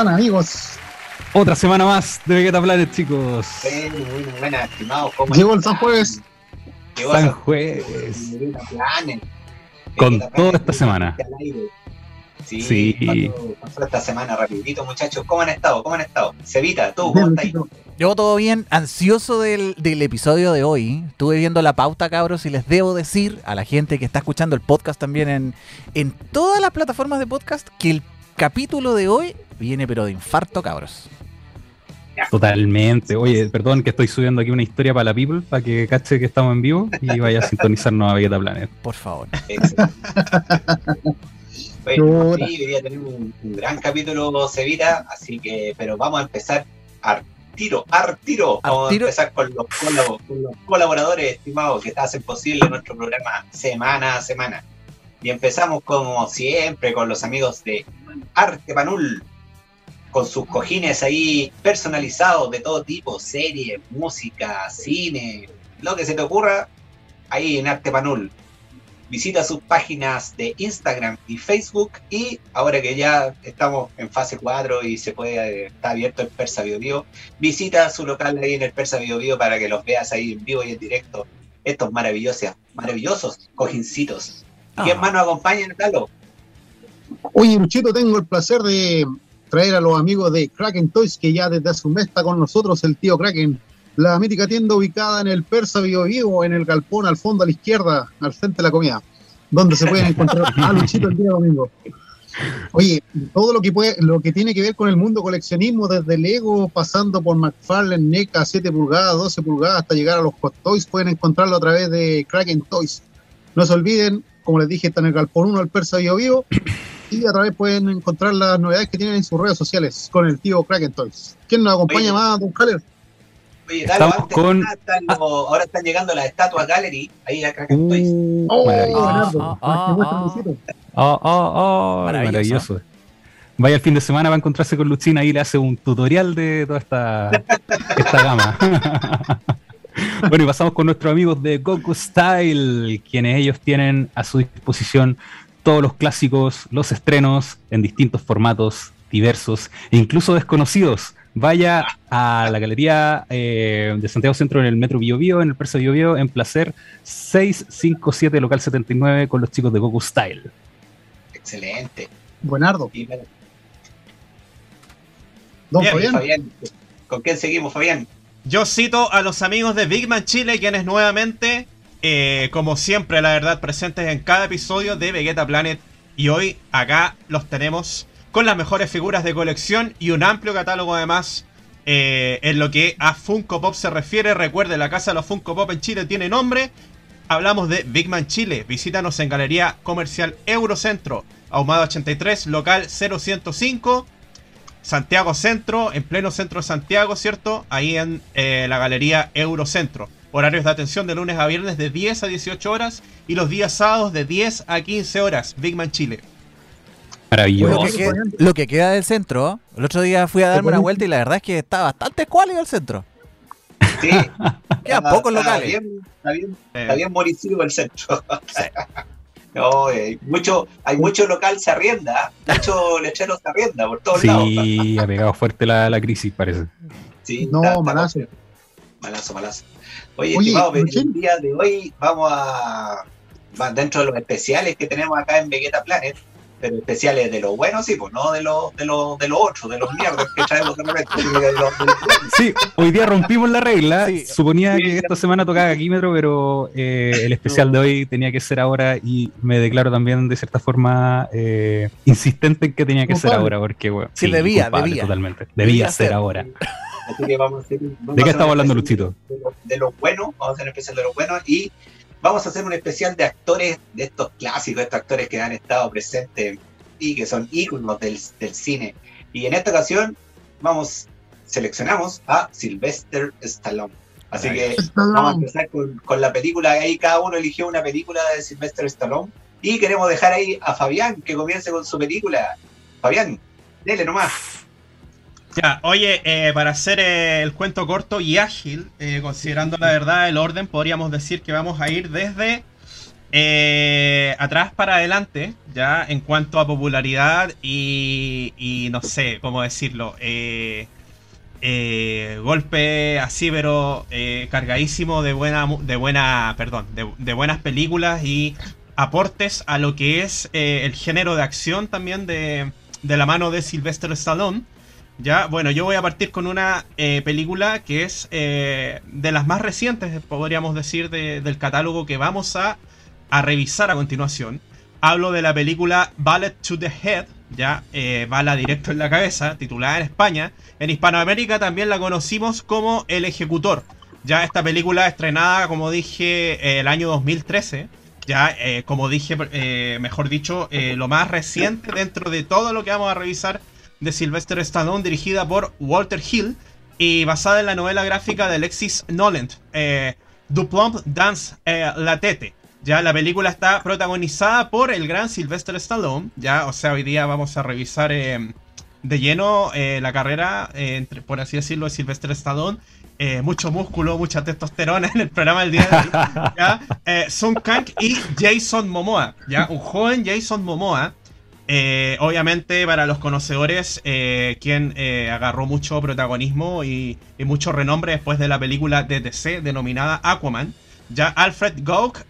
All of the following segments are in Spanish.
¿Cómo están, amigos? Otra semana más de Vegeta Planet, chicos. Sí, muy buena, estimado. ¿Cómo Llegó el están? San Jueves. Llegó San Jueves. Vegeta Planet. Con Vegeta toda Planet, esta semana. al aire. Sí, Sí. pasó- pasó esta semana rapidito, muchachos. ¿Cómo han estado? ¿Cómo han estado? Cevita, tú, ¿cómo estás? Yo todo bien, ansioso del, del episodio de hoy. Estuve viendo la pauta, cabros, y les debo decir a la gente que está escuchando el podcast también en, en todas las plataformas de podcast que el capítulo de hoy viene pero de infarto, cabros. Totalmente. Oye, perdón que estoy subiendo aquí una historia para la People, para que cache que estamos en vivo y vaya a sintonizarnos a Vegeta Planet. Por favor. Excelente. Bueno, sí, quería tener un, un gran capítulo Cevita, así que, pero vamos a empezar al tiro, al tiro. Vamos a empezar con los, con los colaboradores estimados que hacen posible nuestro programa semana a semana. Y empezamos como siempre con los amigos de Arte Panul, con sus cojines ahí personalizados de todo tipo, series, música, cine, lo que se te ocurra, ahí en Arte Panul. Visita sus páginas de Instagram y Facebook y ahora que ya estamos en fase 4 y se puede, está abierto el Persa Bio Bio, visita su local ahí en el Persa Bio Bio para que los veas ahí en vivo y en directo. Estos maravillosos, maravillosos cojincitos. ¿Y quién Ah. más nos acompaña, Talo? Oye, Luchito, tengo el placer de traer a los amigos de Kraken Toys, que ya desde hace un mes está con nosotros el tío Kraken. La mítica tienda ubicada en el Persa Bio Bio, en el galpón al fondo a la izquierda, al frente de la comida, donde se pueden encontrar a Luchito el día domingo. Oye, todo lo que puede, lo que tiene que ver con el mundo coleccionismo, desde Lego, pasando por McFarlane, NECA, 7 pulgadas, 12 pulgadas, hasta llegar a los Hot Toys, pueden encontrarlo a través de Kraken Toys. No se olviden, como les dije, está en el Galpón 1 al Persa Bio Bio, y a través pueden encontrar las novedades que tienen en sus redes sociales con el tío Kraken Toys. ¿Quién nos acompaña Oye. más, Don Caller? Oye, Talo, Estamos antes con- están los- ahora están llegando las estatuas Gallery, ahí a Kraken Toys. Uh, Oh, maravilloso. Oh, oh, Maravilloso. maravilloso. Vaya el fin de semana va a encontrarse con Luchina y le hace un tutorial de toda esta, esta gama. bueno, y pasamos con nuestros amigos de Goku Style, quienes ellos tienen a su disposición todos los clásicos, los estrenos en distintos formatos diversos e incluso desconocidos. Vaya a la galería eh, de Santiago Centro en el Metro Bio Bio, en el Persa Bio Bio, en Placer 657, local 79, con los chicos de Goku Style. Excelente. Buenardo. Don Bien, Fabián. Fabián, ¿con quién seguimos, Fabián? Yo cito a los amigos de Big Man Chile, quienes nuevamente, eh, como siempre, la verdad, presentes en cada episodio de Vegeta Planet. Y hoy acá los tenemos con las mejores figuras de colección y un amplio catálogo además eh, en lo que a Funko Pop se refiere. Recuerde, la casa de los Funko Pop en Chile tiene nombre. Hablamos de Big Man Chile. Visítanos en Galería Comercial Eurocentro, Ahumado 83, local 0105. Santiago Centro, en pleno centro de Santiago, ¿cierto? Ahí en eh, la galería Eurocentro. Horarios de atención de lunes a viernes de 10 a 18 horas y los días sábados de 10 a 15 horas. Big Man Chile. Maravilloso. Lo que, queda, lo que queda del centro, el otro día fui a darme una vuelta y la verdad es que está bastante escuálido el centro. Sí. Quedan pocos está locales. bien- Está bien, está bien moricido el centro. No, eh, mucho, hay mucho local se arrienda, ¿eh? mucho lechero se arrienda por todos lados. Sí, ha pegado fuerte la, la crisis, parece. Sí, No, está- está malazo. complejo. Malazo, malazo. Oye, Oye, estimado, el día de hoy vamos a. va dentro de los especiales que tenemos acá en Vegeta Planet, pero especiales de lo bueno, sí, pues no de los de los de los otros, de los mierdas que traemos de repente, de los, de los buenos. Sí, hoy día rompimos la regla. Sí. Suponía Sí. que esta semana tocaba Aquímetro, pero eh, el especial de hoy tenía que ser ahora y me declaro también de cierta forma eh, insistente en que tenía que ser ahora, porque bueno, Sí, debía, culpable, debía. Totalmente. Debía, Debía ser ser. ahora. Así que vamos a hacer, vamos ¿De a qué estamos hablando, Luchito? De lo, de lo bueno, vamos a hacer un especial de lo bueno y vamos a hacer un especial de actores, de estos clásicos, estos actores que han estado presentes y que son íconos del, del cine. Y en esta ocasión vamos, seleccionamos a Sylvester Stallone. Así que vamos a empezar con, con la película, ahí cada uno eligió una película de Sylvester Stallone y queremos dejar ahí a Fabián que comience con su película. Fabián, dele nomás. Ya, oye, eh, para hacer eh, el cuento corto y ágil, eh, considerando la verdad el orden, podríamos decir que vamos a ir desde atrás para adelante, ya en cuanto a popularidad y, y no sé cómo decirlo, golpe así, pero cargadísimo de buena, de buena, perdón, de, de buenas películas y aportes a lo que es el género de acción también de, de la mano de Sylvester Stallone. Ya, bueno, yo voy a partir con una eh, película que es eh, de las más recientes, podríamos decir, de- del catálogo que vamos a, revisar a continuación. Hablo de la película Ballet to the Head, ya, eh, bala directo en la cabeza, titulada en España. En Hispanoamérica también la conocimos como El Ejecutor. Ya esta película estrenada, como dije, el año 2013. Ya, como dije, mejor dicho, lo más reciente dentro de todo lo que vamos a revisar de Sylvester Stallone, dirigida por Walter Hill y basada en la novela gráfica de Alexis Noland, eh, Duplomb Dance eh, La Tete. Ya la película está protagonizada por el gran Sylvester Stallone. Ya, o sea, hoy día vamos a revisar eh, de lleno eh, la carrera, entre- por así decirlo, de Sylvester Stallone. Eh, mucho músculo, mucha testosterona en el programa del día de hoy. ¿ya? Eh, Sung Kang y Jason Momoa. ¿ya? Un joven Jason Momoa. Eh, obviamente para los conocedores, eh, quien eh, agarró mucho protagonismo y, mucho renombre después de la película de DC denominada Aquaman. Ya Alfred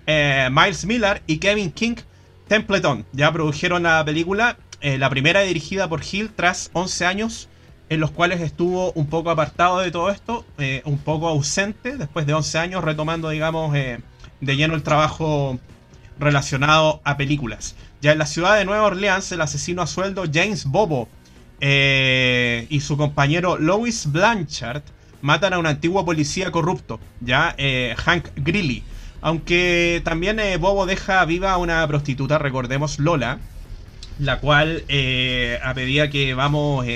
eh, Miles Miller y Kevin King Templeton ya produjeron la película, la primera dirigida por Hill tras 11 años en los cuales estuvo un poco apartado de todo esto, un poco ausente, después de 11 años retomando, digamos, de lleno el trabajo relacionado a películas. Ya en la ciudad de Nueva Orleans, el asesino a sueldo James Bobo eh, y su compañero Lois Blanchard matan a un antiguo policía corrupto, ya eh, Hank Greeley. Aunque también eh, Bobo deja viva a una prostituta, recordemos Lola, la cual a medida que vamos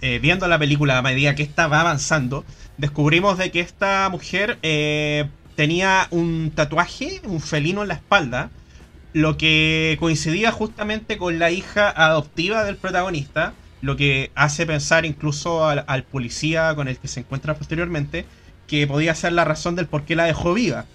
viendo la película, a medida que esta va avanzando, descubrimos de que esta mujer tenía un tatuaje, un felino en la espalda, lo que coincidía justamente con la hija adoptiva del protagonista, lo que hace pensar incluso al, policía con el que se encuentra posteriormente, que podía ser la razón del por qué la dejó viva.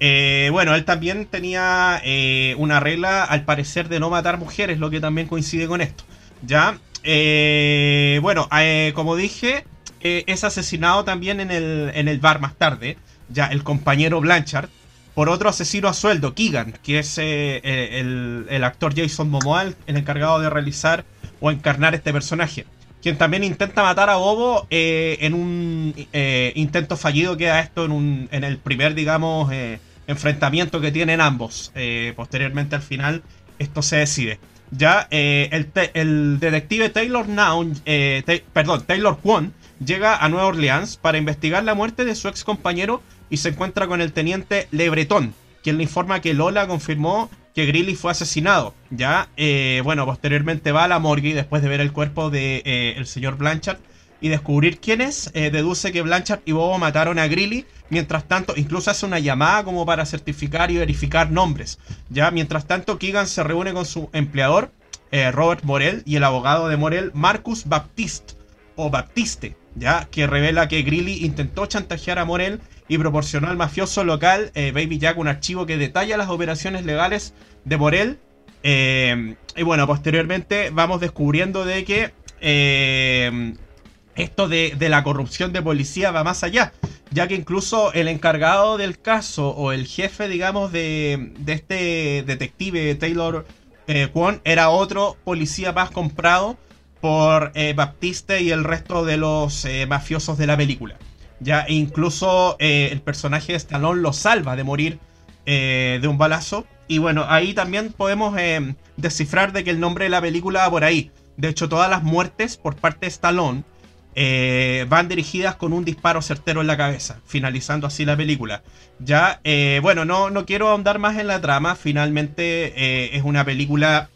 Eh, bueno, él también tenía eh, una regla, al parecer, de no matar mujeres, lo que también coincide con esto. Ya, eh, bueno, como dije, es asesinado también en el, en el bar más tarde, ya el compañero Blanchard, por otro asesino a sueldo, Keegan, que es eh, eh, el, actor Jason Momoa, el encargado de realizar o encarnar este personaje. Quien también intenta matar a Bobo eh, en un eh, intento fallido, queda esto en, un, en el primer, digamos, eh, enfrentamiento que tienen ambos. Posteriormente, al final, esto se decide. Ya el, el detective Taylor Noun, perdón, Taylor Kwon, llega a Nueva Orleans para investigar la muerte de su ex compañero y se encuentra con el teniente Le Breton, quien le informa que Lola confirmó que Greeley fue asesinado. Ya, eh, bueno, posteriormente va a la morgue después de ver el cuerpo de eh, el señor Blanchard y descubrir quién es, eh, deduce que Blanchard y Bobo mataron a Greeley. Mientras tanto, incluso hace una llamada como para certificar y verificar nombres. Ya, mientras tanto, Keegan se reúne con su empleador, Robert Morel, y el abogado de Morel, Marcus Baptiste, o Baptiste, ya, que revela que Greeley intentó chantajear a Morel y proporcionó al mafioso local eh, Baby Jack un archivo que detalla las operaciones legales de Morel. Eh, y bueno, posteriormente vamos descubriendo de que eh, esto de, de la corrupción de policía va más allá, ya que incluso el encargado del caso o el jefe, digamos, de, de este detective Taylor Kwon era otro policía más comprado por eh, Baptiste y el resto de los eh, mafiosos de la película. Ya e incluso eh, el personaje de Stallone lo salva de morir eh, de un balazo. Y bueno, ahí también podemos descifrar de que el nombre de la película va por ahí. De hecho, todas las muertes por parte de Stallone van dirigidas con un disparo certero en la cabeza, finalizando así la película. Ya, bueno, no, no quiero ahondar más en la trama. Finalmente es una película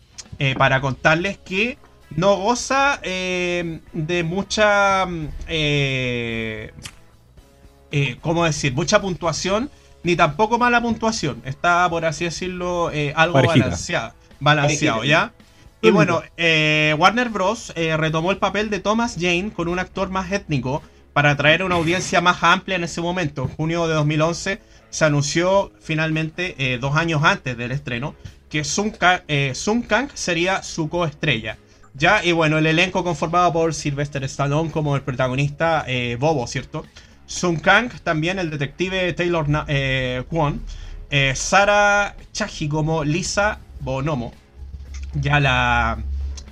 para contarles que no goza eh, de mucha... mm, eh, eh, ¿Cómo decir? Mucha puntuación, ni tampoco mala puntuación. Está, por así decirlo, eh, algo Parejita. balanceado. ¿ya? Y bueno, eh, Warner Bros. eh, retomó el papel de Thomas Jane con un actor más étnico para atraer una audiencia más amplia en ese momento. En junio de 2011 se anunció finalmente, eh, dos años antes del estreno, que Sun Kang, eh, Sun Kang sería su coestrella. Ya, y bueno, el elenco conformado por Sylvester Stallone como el protagonista eh, Bobo, ¿cierto? Sun Kang, también el detective Taylor eh, Kwon. Eh, Sara Chaji como Lisa Bonomo, ya la,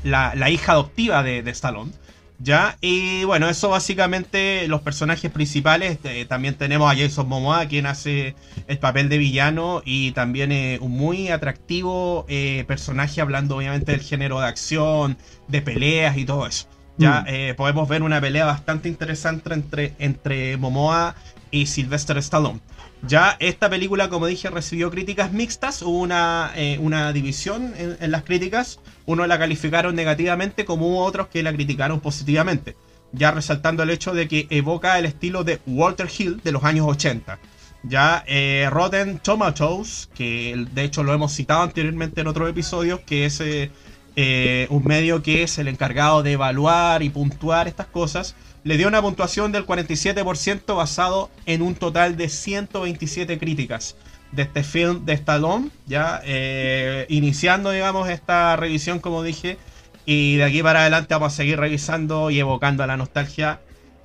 la, hija adoptiva de Stallone. Ya, y bueno, eso básicamente los personajes principales. eh, también tenemos a Jason Momoa, quien hace el papel de villano y también eh, un muy atractivo eh, personaje, hablando obviamente del género de acción, de peleas y todo eso. Ya Mm. podemos ver una pelea bastante interesante entre, entre Momoa y Sylvester Stallone. Ya esta película, como dije, recibió críticas mixtas, hubo una, eh, una división en, las críticas, unos la calificaron negativamente como hubo otros que la criticaron positivamente, ya resaltando el hecho de que evoca el estilo de Walter Hill de los años 80. Ya eh, Rotten Tomatoes, que de hecho lo hemos citado anteriormente en otros episodios, que es eh, un medio que es el encargado de evaluar y puntuar estas cosas, le dio una puntuación del 47% basado en un total de 127 críticas de este film de Stallone, ya eh, iniciando, digamos, esta revisión, como dije, y de aquí para adelante vamos a seguir revisando y evocando a la nostalgia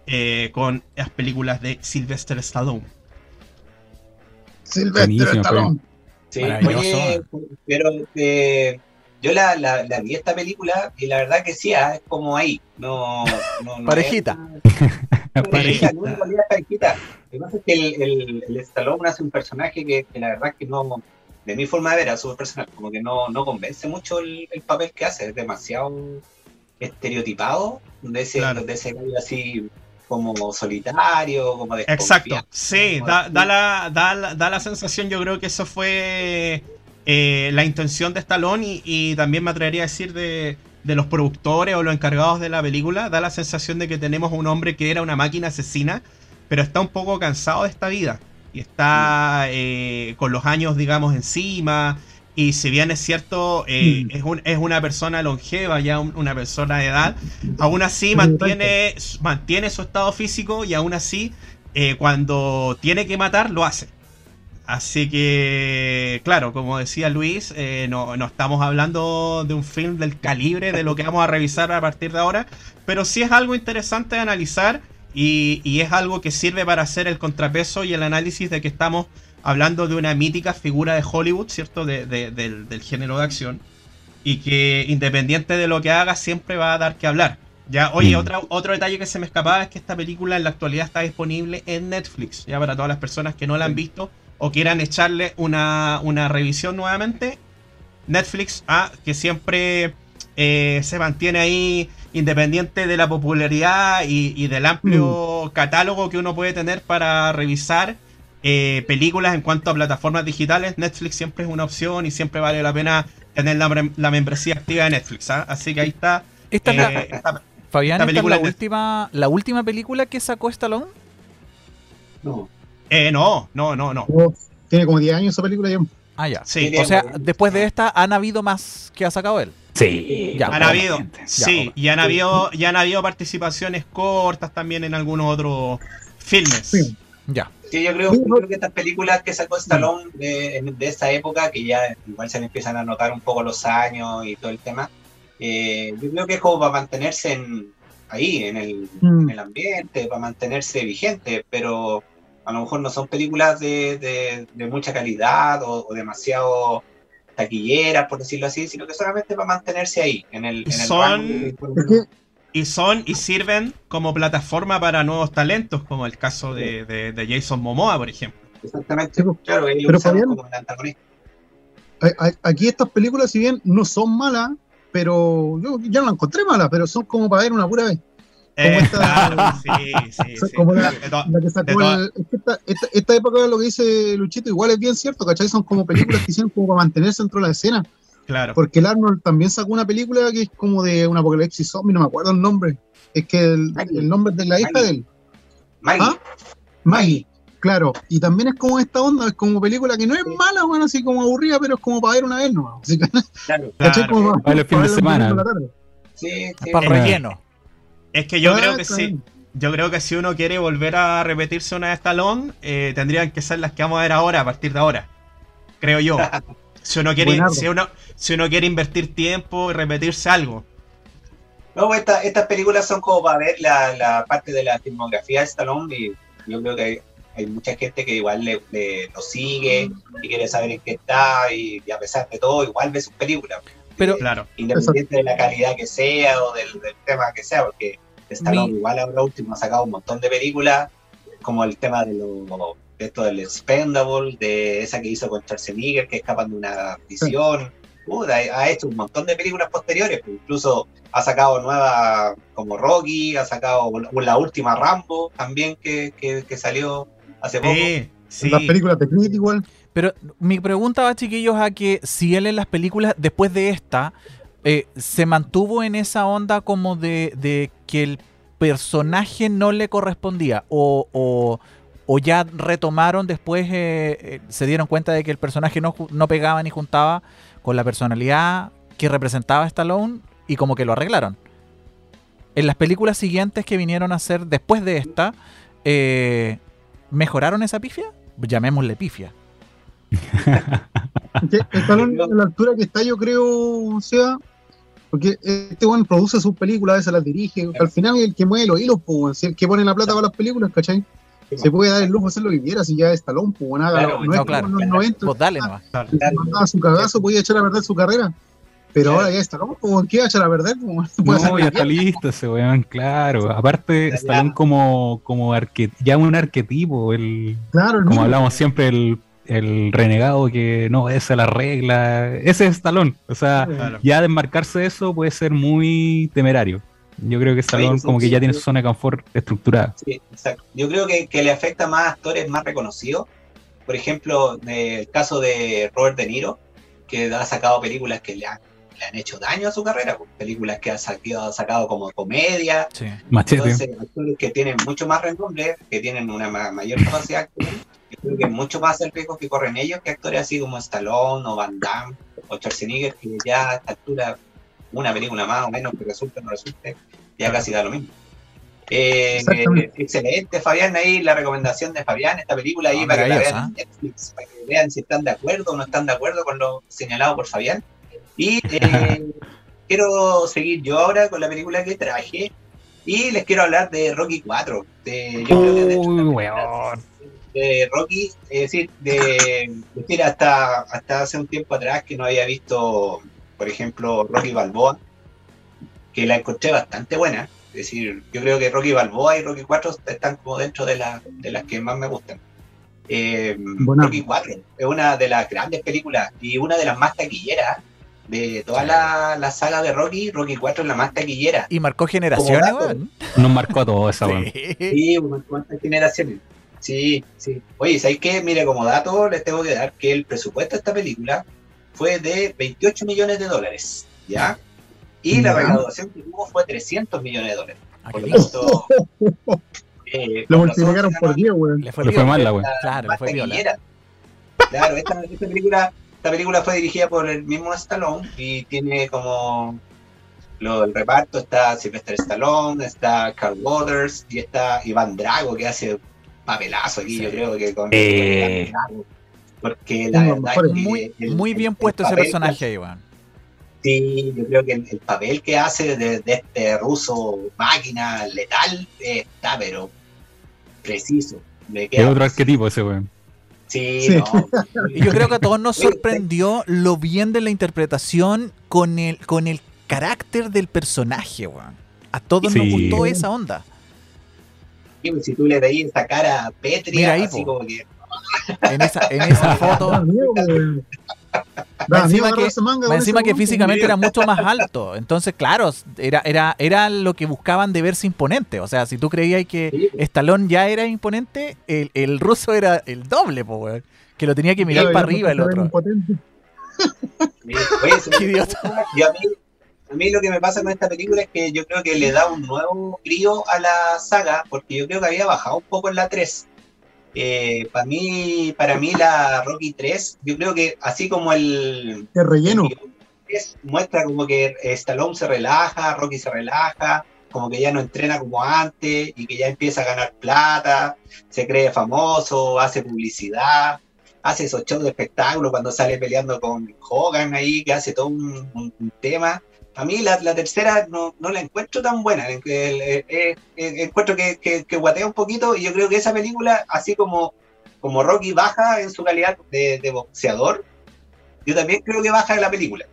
eh, con las películas de Sylvester Stallone. Silvestre Buenísimo, Stallone. Sí, oye, pero eh, yo la, la, la vi esta película y la verdad que sí, ah, es como ahí. No, no, no Parejita. es- Parejita. no, es parejita. Lo que pasa es que el, el, el Stallone hace un personaje que, que la verdad que no, de mi forma de ver, a su personal, como que no, no convence mucho el, el papel que hace, es demasiado estereotipado de ese, Claro. de ese así como solitario, como Exacto, sí, Como da, da la, da, la- da la sensación, yo creo que eso fue eh, la intención de Stallone y, y también me atrevería a decir de, de los productores o los encargados de la película, da la sensación de que tenemos un hombre que era una máquina asesina, pero está un poco cansado de esta vida y está eh, con los años, digamos, encima. Y si bien es cierto, eh, Mm. es, un- es una persona longeva, ya un- una persona de edad, aún así Sí, mantiene, mantiene su estado físico y aún así, eh, cuando tiene que matar, lo hace. Así que, claro, como decía Luis, eh, no, no estamos hablando de un film del calibre de lo que vamos a revisar a partir de ahora, pero sí es algo interesante de analizar y, y es algo que sirve para hacer el contrapeso y el análisis de que estamos hablando de una mítica figura de Hollywood, ¿cierto? De- de- del, del género de acción. Y que independiente de lo que haga, siempre va a dar que hablar. Ya, oye, Mm. otra, otro detalle que se me escapaba es que esta película en la actualidad está disponible en Netflix. Ya para todas las personas que no la han visto o quieran echarle una, una revisión nuevamente. Netflix, ah, que siempre eh, se mantiene ahí independiente de la popularidad y, y del amplio catálogo que uno puede tener para revisar eh, películas en cuanto a plataformas digitales. Netflix siempre es una opción y siempre vale la pena tener la, mem- la membresía activa de Netflix. ¿ah? Así que ahí está. Esta la- eh, esta- Fabián, esta esta es película la última, la última película que sacó Stallone. No. Eh, no, no, no, no. Tiene como 10 años esa película ya. Ah, ya. Sí, O sea, después de esta, ¿han habido más que ha sacado él? Sí, Ya, han habido, sí, ok. y han habido, y han habido participaciones cortas también en algunos otros filmes. Sí. Ya. Sí, yo creo que estas películas que sacó Stallone de, de esa época, que ya igual se le empiezan a notar un poco los años y todo el tema, eh, yo creo que es como para mantenerse en, ahí, en el, Mm. en el ambiente, para mantenerse vigente, pero a lo mejor no son películas de, de- de mucha calidad o, o demasiado taquilleras, por decirlo así, sino que solamente para mantenerse ahí, en el, en el Son- rango Y son y sirven como plataforma para nuevos talentos, como el caso de, de- de Jason Momoa, por ejemplo. Exactamente, pues. claro, ellos Pero, usaron Fabián, como el antagonista. aquí estas películas, si bien no son malas, pero yo ya no las encontré malas, pero son como para ver una pura vez. Eh, esta- claro, sí, sí, Son sí. como la- De to- La que De sacó todas- el- es que esta, esta, esta época, lo que dice Luchito, igual es bien cierto, ¿cachai? Son como películas que hicieron como para mantenerse dentro de la escena. claro. Porque el Arnold también sacó una película que es como de un apocalipsis zombie, no me acuerdo el nombre. Es que el, el nombre de la hija Maggie. de él, Maggie, ¿Ah? Maggie. Claro, y también es como esta onda, es como película que no es mala, bueno, así como aburrida, pero es como para ver una vez nomás. Así que, claro. ¿cachai? Claro. Como Para los fines de semana. en la tarde. Sí, sí. Para Eh, relleno. Es que yo Ah, creo que sí. yo creo que si uno quiere volver a repetirse una de Stallone, eh, tendrían que ser las que vamos a ver ahora, a partir de ahora. Creo yo. Si uno quiere, si uno, si uno quiere invertir tiempo y repetirse algo. No, pues esta- estas películas son como para ver la, la parte de la filmografía de Stallone y yo creo que hay, hay mucha gente que igual le, le- lo sigue y quiere saber en qué está y, y a pesar de todo igual ve sus películas. Pero- Eh, Claro. independiente de la calidad que sea o del, del tema que sea, porque Stallone Mi- igual ahora último ha sacado un montón de películas, como el tema de, lo, de esto del Expendable, de esa que hizo con Schwarzenegger, que escapan de una prisión. Puta, ha hecho un montón de películas posteriores, pues incluso ha sacado nuevas como Rocky, ha sacado la última Rambo también que, que, que salió hace poco. Sí, sí. Las películas de Creed igual. Pero mi pregunta va, chiquillos, a que si él en las películas, después de esta, eh, se mantuvo en esa onda como de, que el personaje no le correspondía o, ya retomaron después, eh, eh, se dieron cuenta de que el personaje no, no pegaba ni juntaba con la personalidad que representaba Stallone y como que lo arreglaron. En las películas siguientes que vinieron a hacer después de esta, eh, ¿mejoraron esa pifia? Llamémosle pifia. Que Stallone, a la altura que está, yo creo, o sea, porque este weón produce sus películas, a veces las dirige, al final es el que mueve los hilos, pues, el que pone la plata para las películas, ¿cachai? Se puede dar el lujo de hacer lo que quiera, si ya es Stallone, pues, hágalo. Claro, no, no, es como claro, en los claro. 90, Vos dale nomás. si mandaba su cagazo, podía echar a perder su carrera. Pero ahora ya está Stallone, pues, weón, ¿qué va a echar a perder? Pues, No, ya está listo ese weón, claro. Aparte. Stallone como, como arque- ya un arquetipo, el, Claro, el como mismo. hablamos siempre, el, el renegado que no obedece a la regla. Ese es Stallone. O sea, Claro. ya desmarcarse de eso puede ser muy temerario. Yo creo que Stallone sí, como que sí, ya tiene su zona de confort estructurada. Sí, exacto. Yo creo que, que le afecta más a actores más reconocidos. Por ejemplo, el caso de Robert De Niro, que ha sacado películas que le han, le han hecho daño a su carrera, pues, películas que ha sacado, ha sacado como comedia. Sí. Machete. Entonces, actores que tienen mucho más renombre, que tienen una ma- mayor capacidad yo creo que es mucho más el riesgo que corren ellos que actores así como Stallone o Van Damme o Schwarzenegger, que ya a esta altura, una película más o menos que resulte o no resulte, ya casi da lo mismo. Eh, eh, excelente, Fabián, ahí la recomendación de Fabián, esta película ahí Ah, para que la vean Netflix, para que vean si están de acuerdo o no están de acuerdo con lo señalado por Fabián. Y eh, quiero seguir yo ahora con la película que traje y les quiero hablar de Rocky 4. De, yo creo que de hecho, Uy, de Rocky, es decir, de, decir hasta, hasta hace un tiempo atrás que no había visto, por ejemplo, Rocky Balboa, que la encontré bastante buena. Es decir, yo creo que Rocky Balboa y Rocky 4 están como dentro de, la- de las que más me gustan. Eh. Rocky 4 es una de las grandes películas y una de las más taquilleras de toda la, la saga de Rocky. Rocky 4 es la más taquillera. Y marcó generaciones. Nos marcó a todos esa weón. Sí. Sí, unas cuantas generaciones. Sí, sí. Oye, ¿sabéis qué? Mire, como dato les tengo que dar que el presupuesto de esta película fue de 28 millones de dólares, ¿ya? Y la recaudación que tuvo fue 300 millones de dólares. Ah, Por qué lo tanto, eh, Lo multiplicaron por 10, weón. Le fue, Le fue mal la weón. la Claro, le fue viola. Claro, esta, esta película, esta película fue dirigida por el mismo Stallone y tiene como lo, el reparto está Sylvester Stallone, está Carl Waters y está Iván Drago que hace papelazo aquí, Sí. yo creo que con, Eh. Iván Drago. Porque la verdad es que Muy, el- muy bien el puesto ese que personaje ahí, weón. Sí, yo creo que el, el papel que hace de, de este ruso máquina letal eh, está, pero preciso. Me Es queda otro arquetipo ese weón. Sí, Sí. no. Y yo creo que a todos nos sorprendió lo bien de la interpretación con el, con el carácter del personaje, weón. A todos nos gustó esa onda. Pues, si tú le veías esa cara pétrea, Mira ahí, así po. como que. En esa, en esa foto. Más encima que- Más encima weón, físicamente era mucho más alto. Entonces, claro, era, era, era lo que buscaban de verse imponente. O sea, si tú creías que Sí, Stallone ya era imponente, el, el ruso era el doble, po, weón. Que lo tenía que mirar Claro, para arriba el otro. Qué idiota. yo a, mí, a mí lo que me pasa con esta película es que yo creo que le da un nuevo brío a la saga, porque yo creo que había bajado un poco en la 3. Eh, para mí, para mí la Rocky 3, yo creo que así como el, Qué relleno. es- muestra como que Stallone se relaja, Rocky se relaja, como que ya no entrena como antes y que ya empieza a ganar plata, se cree famoso, hace publicidad, hace esos shows de espectáculo cuando sale peleando con Hogan ahí, que hace todo un, un- un tema. A mí la, la tercera no, no la encuentro tan buena, encuentro que, que, que guatea un poquito y yo creo que esa película, así como, como Rocky baja en su calidad de, de boxeador, yo también creo que baja en la película.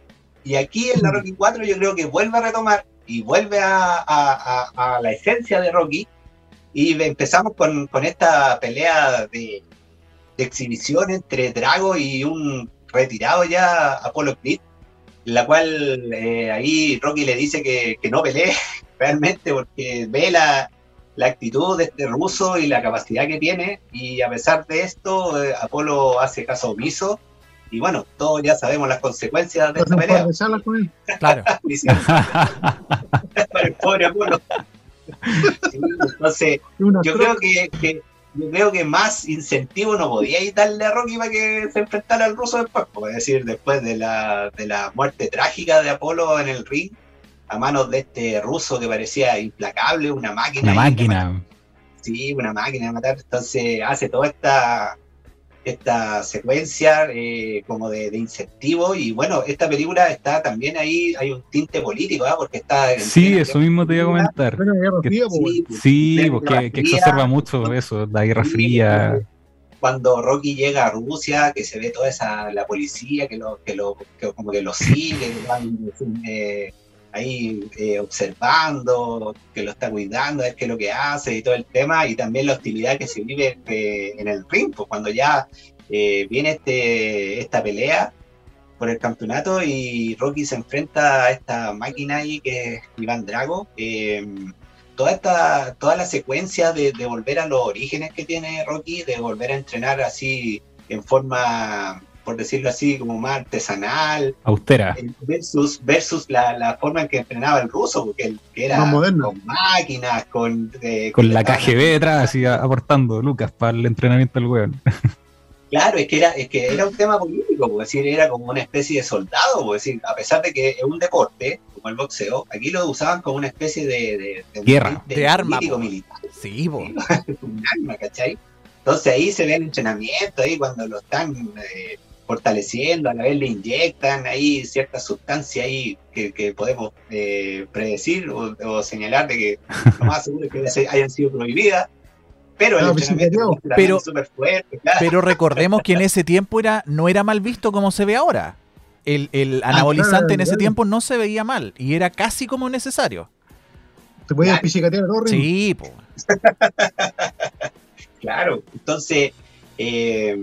Y aquí en la Rocky 4 yo creo que vuelve a retomar y vuelve a, a- a- a la esencia de Rocky. Y empezamos con, con esta pelea de, de exhibición entre Drago y un retirado ya Apollo Creed, la cual eh, ahí Rocky le dice que, que no pelee realmente porque ve la, la actitud de este ruso y la capacidad que tiene y a pesar de esto eh, Apolo hace caso omiso y bueno, todos ya sabemos las consecuencias de esta par pelea. con él. Claro. Para el pobre Apolo. Entonces, yo creo que, que- yo creo que más incentivo no podía darle a Rocky para que se enfrentara al ruso después, es decir, después de la, de la muerte trágica de Apolo en el ring, a manos de este ruso que parecía implacable, una máquina. Una máquina. Sí, una máquina de matar. Entonces hace toda esta, esta secuencia eh, como de, de incentivo. Y bueno, esta película está también ahí, hay un tinte político, ¿ah? porque está... en Sí, eso mismo te iba a comentar. Bueno, Que- Fría, pues, Sí, pues, Sí, plena porque Guerra que exacerba mucho eso, la Guerra Sí, Fría. Cuando Rocky llega a Rusia, que se ve toda esa la policía que lo, que lo que como que lo sigue, van eh, ahí eh, observando, que lo está cuidando, a ver qué es lo que hace y todo el tema, y también la hostilidad que se vive eh, en el ring, pues cuando ya eh, viene este esta pelea por el campeonato y Rocky se enfrenta a esta máquina ahí que es Iván Drago. eh, toda esta, toda la secuencia de volver a los orígenes que tiene Rocky, de volver a entrenar así en forma, por decirlo así, como más artesanal, Austera. eh, versus, versus la, la forma en que entrenaba el ruso, porque el, que era Más moderno. con máquinas, con... eh, Con la KGB detrás, así a- aportando Lucas para el entrenamiento del weón. Claro, es que era, es que era un tema político, por decir, era como una especie de soldado, por decir, a pesar de que es un deporte, como el boxeo, aquí lo usaban como una especie de, de, de Guerra. ente De arma, político po. militar. Sí, po. un arma, ¿cachai? Entonces ahí se ve el entrenamiento, ahí cuando lo están eh, fortaleciendo, a la vez le inyectan ahí cierta sustancia ahí que, que podemos eh, predecir o, o señalar de que lo más seguro es que se- hayan sido prohibidas, pero el Ah, entrenamiento pero- súper fuerte, claro. Pero recordemos que en ese tiempo era, no era mal visto como se ve ahora. El, el anabolizante claro, en ese claro. tiempo no se veía mal y era casi como necesario. Te podías Claro. pichicatear ring. Sí, po. Claro, entonces eh,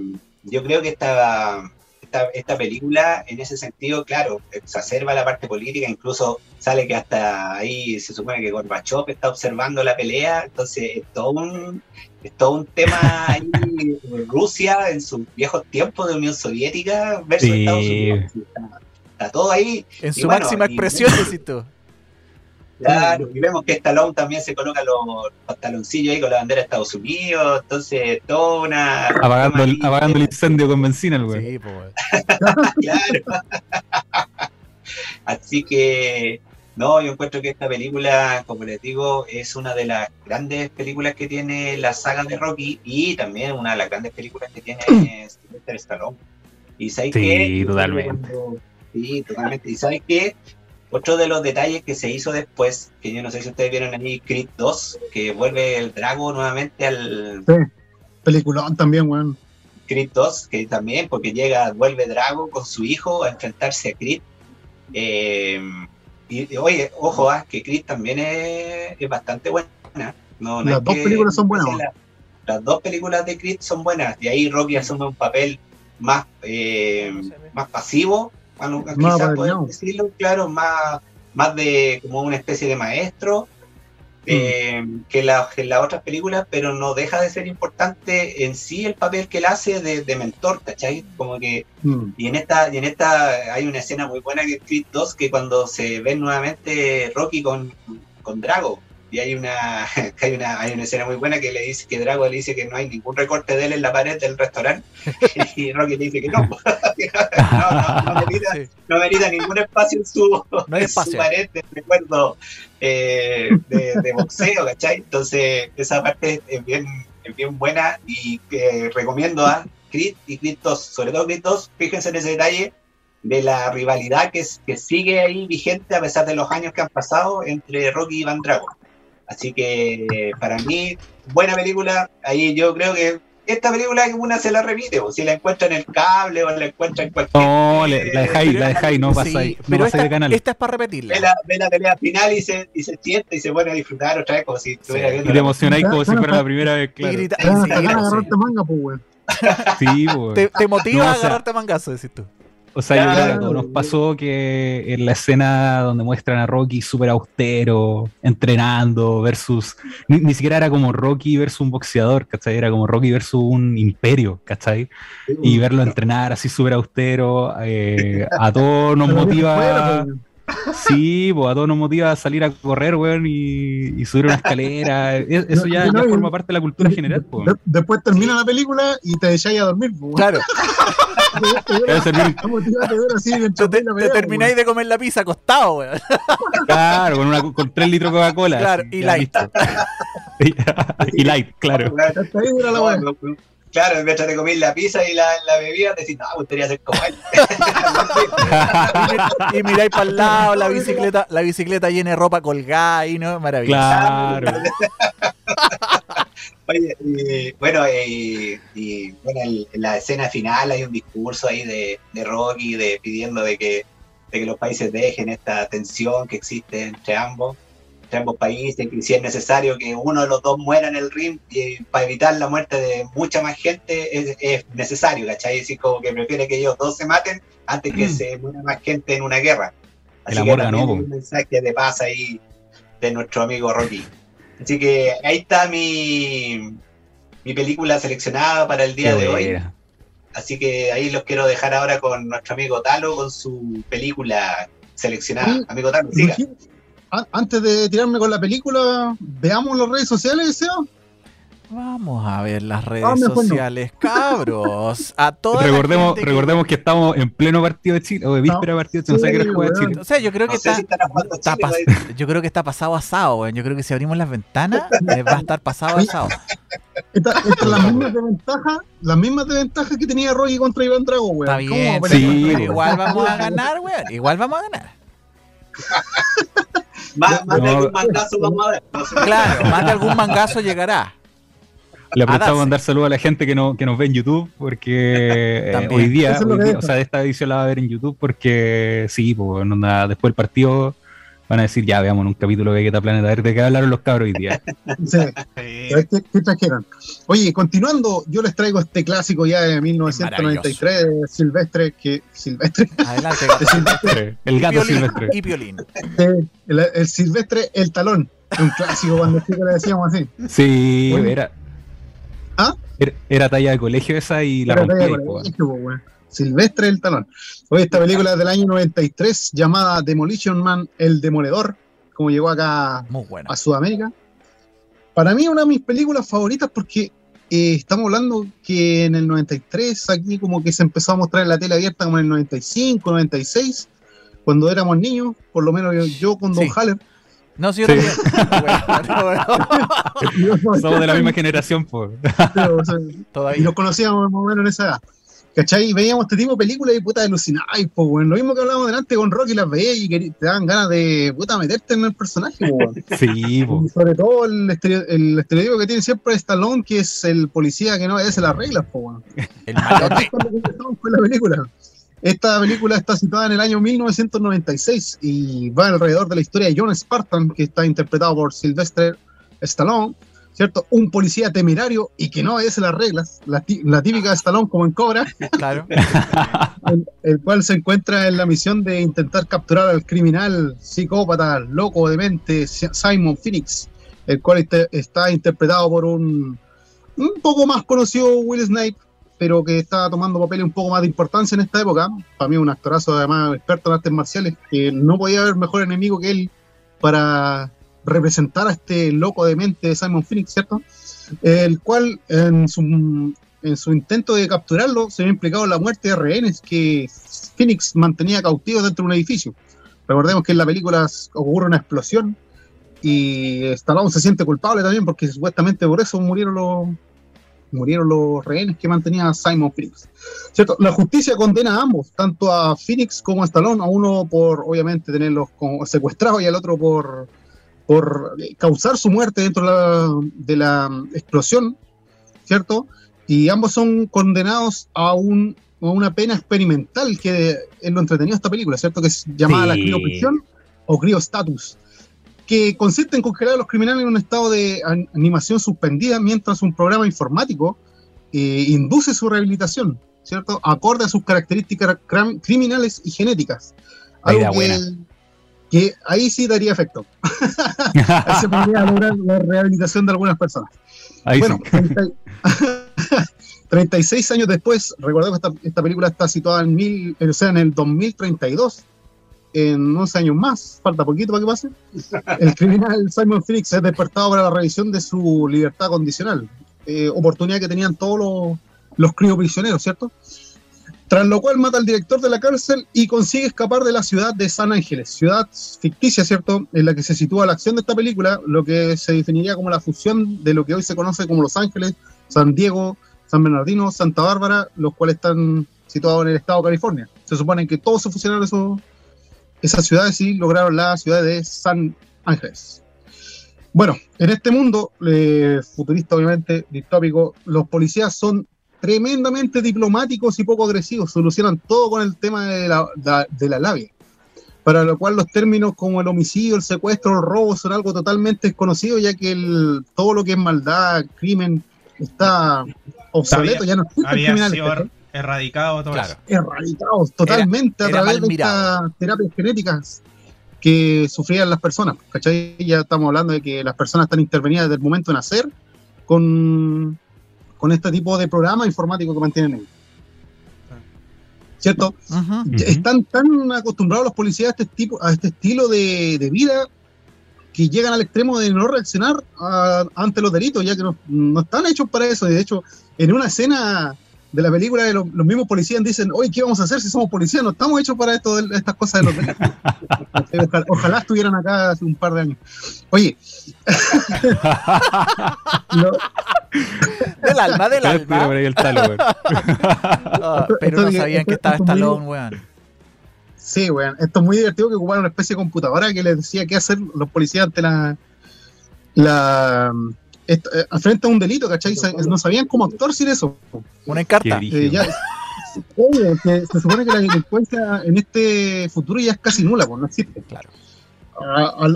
yo creo que esta, esta, esta película en ese sentido, claro, exacerba la parte política, incluso sale que hasta ahí se supone que Gorbachev está observando la pelea, entonces es todo un, es todo un tema ahí, Rusia en sus viejos tiempos de Unión Soviética versus Sí. Estados Unidos. Está, está todo ahí En Y su bueno, máxima y- expresión, tú. Claro, y vemos que Stallone también se coloca los pantaloncillos ahí con la bandera de Estados Unidos, entonces toda una... Apagando el, apagando el incendio con benzina, el weón. Sí, po. Claro. Así que, no, yo encuentro que esta película, como les digo, es una de las grandes películas que tiene la saga de Rocky y también una de las grandes películas que tiene Sylvester Stallone. Y ¿sabes Sí? Yo totalmente. cuando- Sí, totalmente. ¿Y sabes qué? Otro de los detalles que se hizo después, que yo no sé si ustedes vieron ahí, Creed 2, que vuelve el Drago nuevamente al, Peliculón también, weón. Creed 2, que también, porque llega, vuelve Drago con su hijo a enfrentarse a Creed. Eh, y, y, oye, ojo, ah, que Creed también es, es bastante buena. No, no Las dos que- películas son buenas, la- las dos películas de Creed son buenas. Y ahí Rocky asume un papel más, eh, más pasivo, quizás podemos decirlo, claro, más, más de como una especie de maestro. eh, que, la- que en las otras películas, pero no deja de ser importante en sí el papel que él hace de, de mentor, ¿cachai? Como que Mm. y en esta, y en esta hay una escena muy buena que es Creed 2, que cuando se ven nuevamente Rocky con, con Drago, y hay una, hay una, hay una escena muy buena que le dice que Drago le dice que no hay ningún recorte de él en la pared del restaurante y Rocky le dice que no, no, no, no, merita, Sí. no merita ningún espacio en su, No en su pared de recuerdo eh, de, de boxeo, ¿cachai? Entonces esa parte es bien, es bien buena y que recomiendo a Creed y Creed 2, sobre todo Creed 2, fíjense en ese detalle de la rivalidad que, que sigue ahí vigente a pesar de los años que han pasado entre Rocky y Van Drago. Así que para mí, buena película. Ahí yo creo que esta película una se la repite, o si la encuentra en el cable o la encuentra en cualquier. No, le- la dejáis, la dejáis, no pasa Sí, ahí, no pero pasa esta, de canal. esta es para repetirla. Ve la, ve la pelea final y se, y se siente y se pone a disfrutar otra vez como si estuviera Sí. viendo. Y te emocionáis como si fuera la primera vez, Y claro. grita- Te van a sí, manga, pues, weón. Sí, pues. te, te motiva No, o a sea- agarrarte mangazo, decís tú. O sea, yo creo que a Claro. todos nos pasó que en la escena donde muestran a Rocky súper austero, entrenando, versus. Ni, ni siquiera era como Rocky versus un boxeador, ¿cachai? Era como Rocky versus un imperio, ¿cachai? Y verlo entrenar así súper austero, eh, a todos nos motiva. Sí, pues a todos nos motiva a salir a correr, weón, y, y subir una escalera. E- Eso ya, No, ya y- forma parte de la cultura general, pues. De- después termina la película y te echáis a dormir, pues, weón. Claro, te, te termináis de comer la pizza acostado, weón. claro, con, una, con 3 litros de Coca-Cola. Claro, así, y light. y light, claro. Ahí Claro, mientras te comís la pizza y la, la bebida, te decís, no, me gustaría ser como él. Y, mi- y miráis para el lado, la bicicleta, la bicicleta llena de ropa colgada y no, maravilloso. Claro. Oye, y, bueno, y, y, bueno, el- en la escena final hay un discurso ahí de, de Rocky de, pidiendo de que, de que los países dejen esta tensión que existe entre ambos, entre ambos países, que si es necesario que uno de los dos muera en el ring y para evitar la muerte de mucha más gente es, es necesario, ¿cachai? Es decir, como que prefiere que ellos dos se maten antes que se muera más gente en una guerra. El Así amor que también un mensaje de paz ahí de nuestro amigo Rocky. Así que ahí está mi, mi película seleccionada para el día Qué de hoy. Así que ahí los quiero dejar ahora con nuestro amigo Talo con su película seleccionada. Amigo Talo, siga. A- Antes de tirarme con la película, veamos las redes sociales, Seba. Vamos a ver las redes Ah, no. sociales, cabros. A toda Recordemos, que- recordemos que estamos en pleno partido de Chile, o de víspera de partido de Chile, no sé qué juega. Chile. O sea, yo creo No que está, si Chile, yo creo que está pasado asado, weón. Yo creo que si abrimos las ventanas, eh, va a estar pasado asado. Estas estas las mismas desventajas, las mismas desventajas que tenía Rocky contra Iván Drago, weón. Está ¿Cómo bien, sí, igual vamos a ganar, weón. Igual vamos a ganar. Más, más de No. algún mandazo vamos a ver. No. Claro, más de algún mangazo llegará. Le A darse. aprovechamos a mandar saludos a la gente que, no, que nos ve en YouTube, porque eh, hoy día, hoy o sea, esta edición la va a ver en YouTube, porque sí, pues, onda, después del partido van a decir, ya veamos un capítulo de Vegeta Planet, a ver de qué hablaron los cabros hoy día. Sí, qué, qué trajeron. Oye, continuando, yo les traigo este clásico ya de 1993 de Silvestre, que Silvestre, Adelante. de Silvestre, El gato silvestre. Y Piolín. de- el, el Silvestre el talón, un clásico cuando chico le decíamos así. Sí, era, ¿Ah? era. era talla de colegio esa y la rompí. Por. Silvestre el talón. Oye, esta película es del año 93 llamada Demolition Man, el demoledor, como llegó acá Muy bueno. a Sudamérica. Para mí una de mis películas favoritas porque eh, estamos hablando que en el 93 aquí como que se empezó a mostrar en la tele abierta como en el 95, 96, cuando éramos niños, por lo menos yo, yo con Don Sí. Haller. No, si yo Sí. también. Somos de la misma generación, pues. o sea, y Todavía. nos conocíamos más o menos en esa edad. ¿Cachai? Y veíamos este tipo de películas y puta alucinabais, po, weón. Lo mismo que hablábamos delante con Rocky, las veías y querí- te daban ganas de puta meterte en el personaje, po, weón. Sí, po. Y sobre todo el, el estereotipo que tiene siempre Stallone, que es el policía que no obedece las reglas, po, weón. El malote. La película. Esta película está situada en el año 1996 y va alrededor de la historia de John Spartan, que está interpretado por Sylvester Stallone, ¿cierto? Un policía temerario y que no obedece las reglas, la, la típica de Stallone como en Cobra, Claro. el, el cual se encuentra en la misión de intentar capturar al criminal psicópata, loco de mente, Simon Phoenix, el cual este- está interpretado por un un poco más conocido Will Snake, pero que está tomando papeles un poco más de importancia en esta época. Para mí un actorazo además experto en artes marciales, que no podía haber mejor enemigo que él para representar a este loco de mente de Simon Phoenix, ¿cierto? El cual en su, en su intento de capturarlo se había implicado la muerte de rehenes que Phoenix mantenía cautivos dentro de un edificio. Recordemos que en la película ocurre una explosión y Stallone se siente culpable también porque supuestamente por eso murieron los, murieron los rehenes que mantenía Simon Phoenix. ¿Cierto? La justicia condena a ambos, tanto a Phoenix como a Stallone, a uno por obviamente tenerlos secuestrados y al otro por, por causar su muerte dentro de la, de la explosión, ¿cierto? Y ambos son condenados a, un, a una pena experimental que es lo entretenido esta película, ¿cierto? Que es llamada la crioprisión o criostatus que consiste en congelar a los criminales en un estado de animación suspendida mientras un programa informático eh, induce su rehabilitación, ¿cierto? Acorde a sus características criminales y genéticas. Algo que, ahí sí daría efecto. ahí se podría lograr la rehabilitación de algunas personas. bueno, 36 años después, recordemos que esta, esta, película está situada en, mil, o sea, en el 2032 en 11 años más, falta poquito para que pase, el criminal Simon Phoenix es despertado para la revisión de su libertad condicional, eh, oportunidad que tenían todos los, los crioprisioneros, ¿cierto? Tras lo cual mata al director de la cárcel y consigue escapar de la ciudad de San Ángeles, ciudad ficticia, ¿cierto? En la que se sitúa la acción de esta película, lo que se definiría como la fusión de lo que hoy se conoce como Los Ángeles, San Diego, San Bernardino, Santa Bárbara, los cuales están situados en el estado de California. Se supone que todos se fusionaron esos, esas ciudades sí lograron la ciudad de San Ángeles. Bueno, en este mundo eh, futurista, obviamente, distópico, los policías son tremendamente diplomáticos y poco agresivos, solucionan todo con el tema de la, de, la labia, para lo cual los términos como el homicidio, el secuestro, el robo son algo totalmente desconocido, ya que el, todo lo que es maldad, crimen, está obsoleto, ya no existe Erradicado todo claro. Erradicados totalmente a través de estas terapias genéticas que sufrían las personas. ¿Cachai? Ya estamos hablando de que las personas están intervenidas desde el momento de nacer con, con este tipo de programa informático que mantienen ellos. ¿Cierto? Están tan acostumbrados los policías a este, tipo, a este estilo de, de vida que llegan al extremo de no reaccionar ante los delitos, ya que no, no, están hechos para eso. De hecho, en una escena de la película de los, mismos policías dicen, oye, ¿qué vamos a hacer si somos policías? No estamos hechos para esto, estas cosas de los Ojalá estuvieran acá hace un par de años. Oye. Del alma, del alma. Pero no sabían que estaba Stallone, weón. Sí, weón. Esto es muy divertido que ocuparon una especie de computadora que les decía qué hacer los policías ante la, la eh, frente a un delito, ¿cachai? No sabían cómo actuar sin eso. Una encarta. Eh, se supone que la delincuencia en este futuro ya es casi nula, pues no existe. Claro.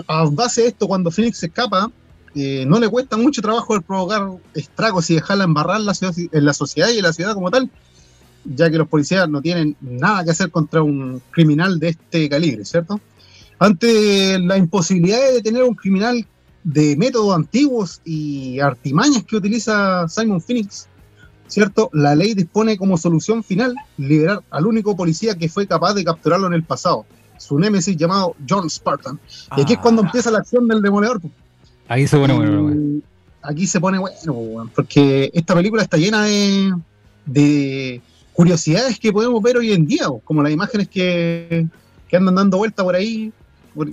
A, base de esto, cuando Phoenix se escapa, eh, no le cuesta mucho trabajo el provocar estragos y dejarla embarrar la ciudad, en la sociedad y en la ciudad como tal, ya que los policías no tienen nada que hacer contra un criminal de este calibre, ¿cierto? Ante la imposibilidad de detener a un criminal de métodos antiguos y artimañas que utiliza Simon Phoenix, ¿cierto? La ley dispone como solución final liberar al único policía que fue capaz de capturarlo en el pasado, su némesis llamado John Spartan. Y aquí es cuando ah. empieza la acción del demoledor. Ahí se pone bueno, Aquí se pone bueno, porque esta película está llena de, de curiosidades que podemos ver hoy en día, como las imágenes que, que andan dando vuelta por ahí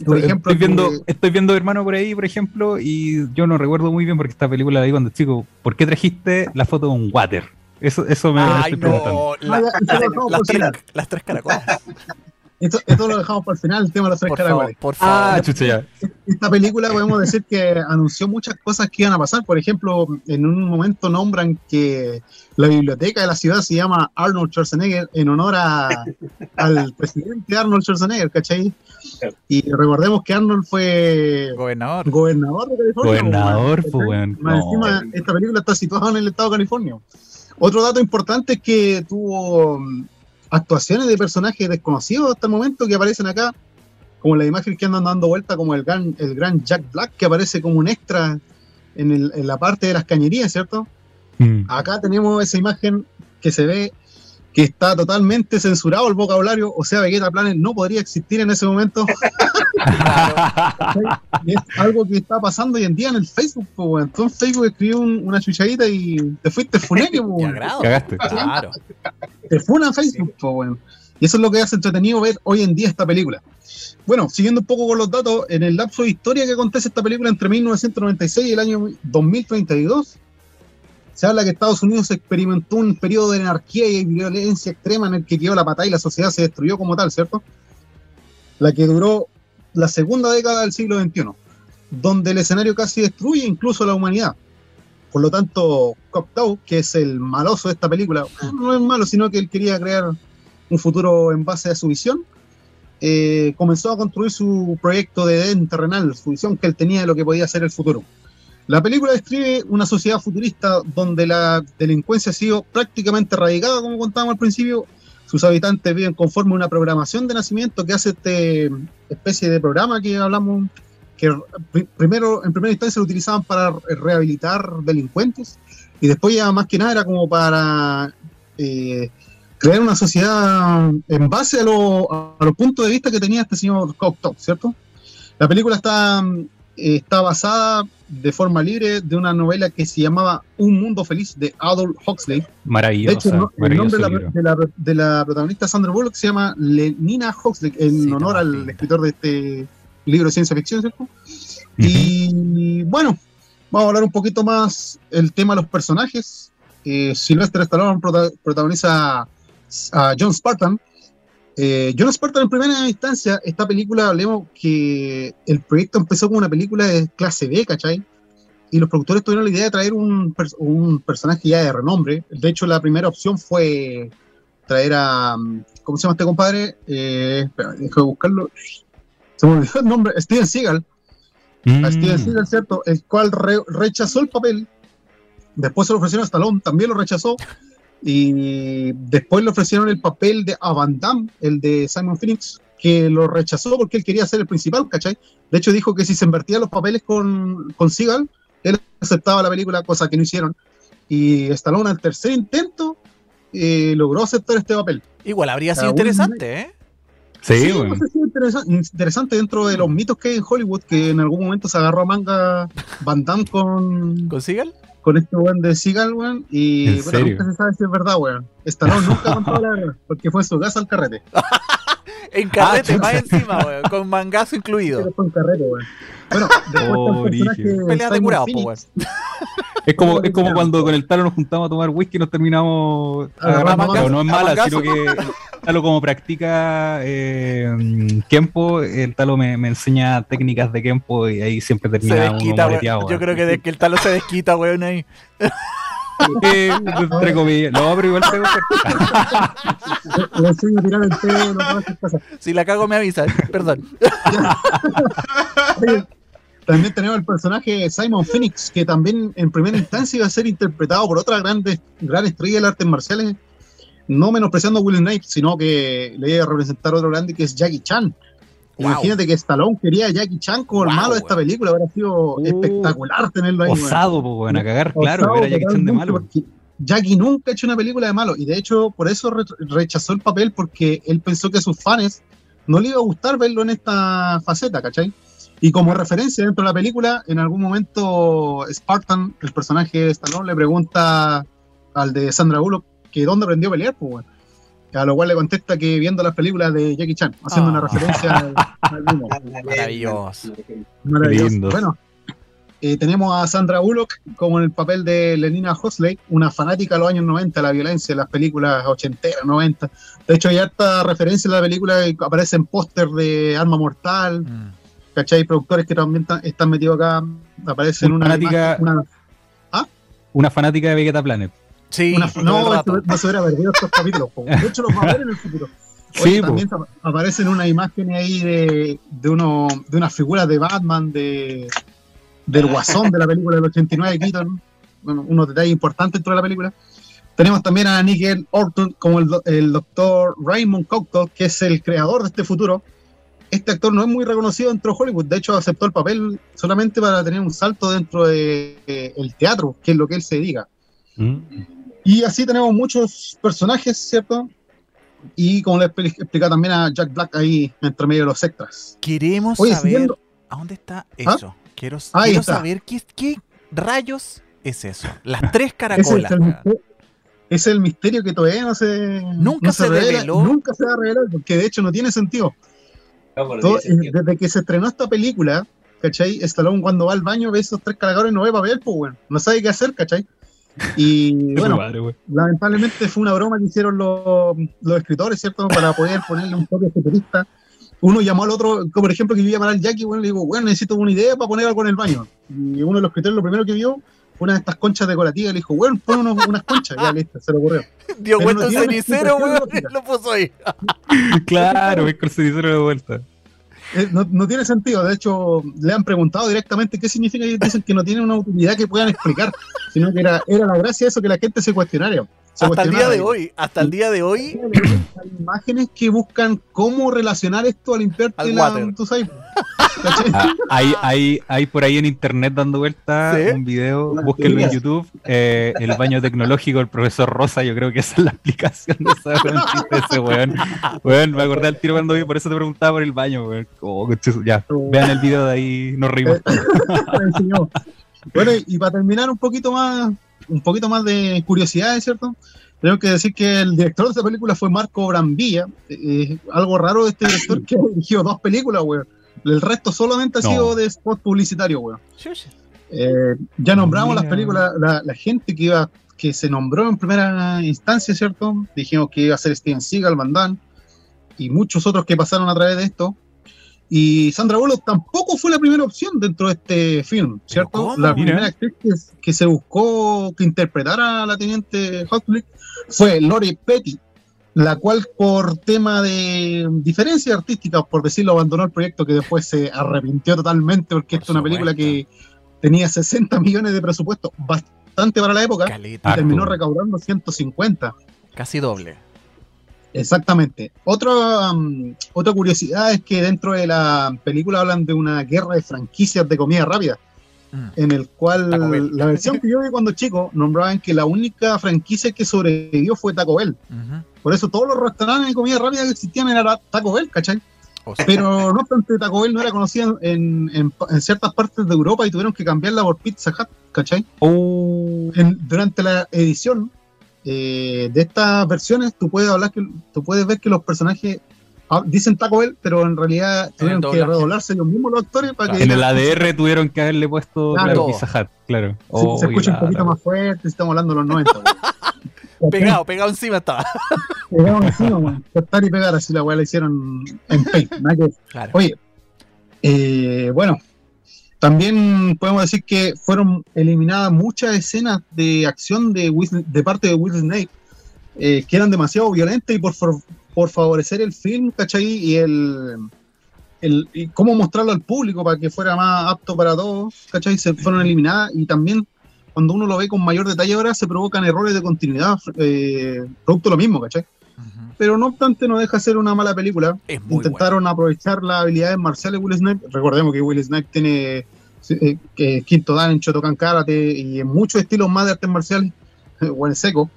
por, ejemplo, estoy viendo, estoy viendo hermano por ahí, por ejemplo, y yo no recuerdo muy bien porque esta película la vi cuando chico. ¿Por qué trajiste la foto de un water? Eso, eso me Ay, no, la, las, tres, caracolas. Esto, esto, lo dejamos para el final, el tema de las tres caracolas. por favor. Ah, Esta película podemos decir que anunció muchas cosas que iban a pasar. Por ejemplo, en un momento nombran que la biblioteca de la ciudad se llama Arnold Schwarzenegger en honor a, al presidente Arnold Schwarzenegger, ¿cachai? Y recordemos que Arnold fue gobernador. Gobernador de California. Gobernador, fue encima, esta película está situada en el estado de California. Otro dato importante es que tuvo mm, actuaciones de personajes desconocidos hasta el momento que aparecen acá, como la imagen que andan dando vuelta, como el gran, el gran Jack Black, que aparece como un extra en, el, en la parte de las cañerías, ¿cierto? Mm. Acá tenemos esa imagen que se ve que está totalmente censurado el vocabulario, o sea, Vegeta Planet no podría existir en ese momento. Es algo que está pasando hoy en día en el Facebook, po, weón. Tú en Facebook escribió un- una chuchadita y te fuiste funeque, agrado. Cagaste. Claro. Te funan Facebook, po, weón. Y eso es lo que hace entretenido ver hoy en día esta película. Bueno, siguiendo un poco con los datos, en el lapso de historia que acontece esta película entre 1996 y el año 2032, se habla que Estados Unidos experimentó un periodo de anarquía y violencia extrema en el que quedó la patada y la sociedad se destruyó como tal, ¿cierto? La que duró la segunda década del siglo XXI, donde el escenario casi destruye incluso la humanidad. Por lo tanto, Cocteau, que es el maloso de esta película, no es malo, sino que él quería crear un futuro en base a su visión, eh, comenzó a construir su proyecto de Edén terrenal, su visión que él tenía de lo que podía ser el futuro. La película describe una sociedad futurista donde la delincuencia ha sido prácticamente erradicada, como contábamos al principio. Sus habitantes viven conforme a una programación de nacimiento que hace este especie de programa que hablamos, que pri- primero, en primera instancia lo utilizaban para rehabilitar delincuentes y después ya más que nada era como para eh, crear una sociedad en base a, a los puntos de vista que tenía este señor Cocteau, ¿cierto? La película está, está basada de forma libre de una novela que se llamaba Un Mundo Feliz de Adolf Huxley. De Maravilloso. hecho, el nombre de la, de, la, de la protagonista Sandra Bullock se llama Lenina Huxley, en Sí, honor al escritor de este libro de ciencia ficción, ¿cierto? Y bueno, vamos a hablar un poquito más el tema de los personajes. Eh, Sylvester Stallone prota- protagoniza a John Spartan. Eh, John Spartan en primera instancia, esta película, hablemos que el proyecto empezó como una película de clase B, ¿cachai? Y los productores tuvieron la idea de traer un, un personaje ya de renombre. De hecho, la primera opción fue traer a... ¿Cómo se llama este compadre? Eh, espera, dejo de buscarlo. Se me olvidó el nombre. Steven Seagal a Steven Mm. Seagal, ¿cierto? El cual re- rechazó el papel. Después se lo ofrecieron a Stallone, también lo rechazó. Y después le ofrecieron el papel de a Van Damme, el de Simon Phoenix, que lo rechazó porque él quería ser el principal, ¿cachai? De hecho, dijo que si se invertían los papeles con, con Seagal, él aceptaba la película, cosa que no hicieron. Y Stallone, al tercer intento, eh, logró aceptar este papel. Igual habría sido un- interesante, ¿eh? Sí, Sí, bueno. pues, interesa- interesante dentro de los mitos que hay en Hollywood, que en algún momento se agarró a manga Van Damme con, ¿Con Seagal? Con este weón de Seagal, weón, y ¿En bueno, nunca se sabe si es verdad, weón. Stallone nunca contó la verdad, porque fue su casa al carrete. En carrete, chucha. más encima, weón, con mangazo incluido. Pero fue en carrete, weón. Bueno, después Oh, está el personaje. Peleas de curado, weón. Es como, es como cuando con el talo nos juntamos a tomar whisky y nos terminamos Agarrando Pero no es mala, sino que el talo como practica eh, Kempo, el talo me, me enseña técnicas de Kempo y ahí siempre Se termina uno desquita, moreteado. Yo creo que de que el talo se desquita, weón, ahí. Eh, entre comillas. No, pero igual tengo cosas. Si la cago me avisa, perdón. Oye, También tenemos el personaje Simon Phoenix, que también en primera instancia iba a ser interpretado por otra grande, gran estrella de las artes marciales, no menospreciando a Will Knight, sino que le iba a representar otro grande que es Jackie Chan. Wow. Imagínate que Stallone quería a Jackie Chan como el malo de esta película, habría sido Uh, espectacular tenerlo ahí. Osado, pues, bueno, a cagar, claro, Osado era Jackie Chan de malo. Jackie nunca ha hecho una película de malo y de hecho por eso re- rechazó el papel porque él pensó que a sus fans no le iba a gustar verlo en esta faceta, ¿cachai? Y como referencia dentro de la película, en algún momento Spartan, el personaje de Stallone, le pregunta al de Sandra Bullock que dónde aprendió a pelear, pues, weón. A lo cual le contesta que viendo las películas de Jackie Chan, haciendo Ah. una referencia al, al mismo. Maravilloso. Maravilloso. Lindos. Bueno, eh, tenemos a Sandra Bullock como en el papel de Lenina Hosley, una fanática de los años 90, la violencia, las películas ochenteras, 90. De hecho, hay harta referencia en la película, aparecen póster de Arma Mortal, Mm. ¿Cachai? Productores que también ta- están metidos acá, aparecen Una una, fanática- una- Una fanática de Vegeta Planet. Sí, una- no, esto- no se hubiera perdido estos capítulos. po. De hecho, los va a ver en el futuro. Oye, Sí, también ap- aparecen unas imágenes ahí de, de, uno, de unas figuras de Batman, de, del Guasón de la película del 89 de Keaton. Bueno, unos detalles importantes dentro de la película. Tenemos también a Nickel Orton como el, el doctor Raymond Cocteau, que es el creador de este futuro. Este actor no es muy reconocido dentro de Hollywood, de hecho aceptó el papel solamente para tener un salto dentro del teatro, que es lo que él se dedica. Mm. Y así tenemos muchos personajes, ¿cierto? Y como les expli- explicaba también a Jack Black ahí entre medio de los extras. Queremos Oye, saber siguiendo- a dónde está ¿Ah? eso. Quiero, Ahí quiero está. saber qué, qué rayos es eso. Las tres es, caracolas. el es el misterio que todavía no se, Nunca no se revela, reveló. Nunca se va a revelar, porque de hecho no tiene sentido. Todo- sentido. desde que se estrenó esta película, ¿cachai? Stallone cuando va al baño ve esos tres caracoles y no ve papel, pues bueno, no sabe qué hacer, ¿cachai? Y bueno, güey. lamentablemente fue una broma que hicieron los, los escritores, ¿cierto? Para poder ponerle un toque futurista. Uno llamó al otro, como por ejemplo que yo llamar al Jackie, bueno, le digo, bueno, necesito una idea para poner algo en el baño. Y uno de los escritores lo primero que vio una de estas conchas decorativas, le dijo, bueno, pon unos- unas conchas, ya listo, se le ocurrió. Dio vuelta no tiene cenicero, weón, lo puso ahí. Claro, ves con el cenicero de vuelta. Eh, no, no tiene sentido, de hecho, le han preguntado directamente qué significa y dicen que no tiene una utilidad que puedan explicar, sino que era, era la gracia de eso que la gente se cuestionara. Se Hasta el día de hoy, hasta el día de hoy, Hay imágenes que buscan cómo relacionar esto al limpiarte Al la, water. tú. Ah, hay, hay, hay por ahí en internet dando vuelta ¿Sí? un video, búsquenlo en. YouTube, eh, el baño tecnológico del profesor Rosa, yo creo que esa es la explicación de esa de ese weón. Weón, me acordé al tiro cuando vi, por eso te preguntaba por el baño, weón. Oh, ya, vean el video de ahí, nos enseñó. Bueno, y, y para terminar un poquito más, un poquito más de curiosidades, ¿cierto? Tengo que decir que el director de esta película fue Marco Brambilla. Eh, algo raro de este director que ha dirigido dos películas, weón. El resto solamente ha No. sido de spot publicitario, weón. Eh, ya nombramos Mira. las películas, la, la gente que iba, que se nombró en primera instancia, ¿cierto? Dijimos que iba a ser Steven Seagal, Van Damme, y muchos otros que pasaron a través de esto. Y Sandra Bullock tampoco fue la primera opción dentro de este film, ¿cierto? La Mira. primera actriz que, que se buscó que interpretara a la teniente Hotlick fue Lori Petty, la cual por tema de diferencias artísticas, por decirlo, abandonó el proyecto que después se arrepintió totalmente porque Por esta es una película que tenía 60 millones de presupuesto, bastante para la época, Caleta. y terminó recaudando 150. Casi doble. Exactamente. Otra, um, otra curiosidad es que dentro de la película hablan de una guerra de franquicias de comida rápida, Mm. en el cual la versión que yo vi cuando chico nombraban que la única franquicia que sobrevivió fue Taco Bell. Por eso todos los restaurantes de comida rápida que existían era Taco Bell, ¿cachai? O sea, Pero no obstante, Taco Bell no era conocida en, en- en ciertas partes de Europa y tuvieron que cambiarla por Pizza Hut, ¿cachai? Oh, En- durante la edición eh, de estas versiones, tú puedes hablar que tú puedes ver que los personajes ah, dicen Taco Bell, pero en realidad tuvieron que redoblarse ellos mismos los actores para que en el ADR tuvieron que haberle puesto Claro. claro, Pizza Hut, claro. se, Oh, se escucha un la- poquito más fuerte, estamos hablando de los 90. güey. pegado, pegado encima estaba. Pegaron encima, güey. Cortar y pegar, así la weá la hicieron en Paint. Claro. Oye, eh, bueno, también podemos decir que fueron eliminadas muchas escenas de acción de, Will- de parte de Will Snake eh, que eran demasiado violentas y por, por favorecer el film, ¿cachai? Y el, el y cómo mostrarlo al público para que fuera más apto para todos, ¿cachai? Se fueron eliminadas y también cuando uno lo ve con mayor detalle ahora se provocan errores de continuidad eh, producto de lo mismo, ¿cachai? Pero no obstante no deja ser una mala película intentaron aprovechar las habilidades marciales de Will Snipes. Recordemos que Will Snipes tiene eh, quinto dan en Shotokan Karate y en muchos estilos más de artes marciales, o en seco.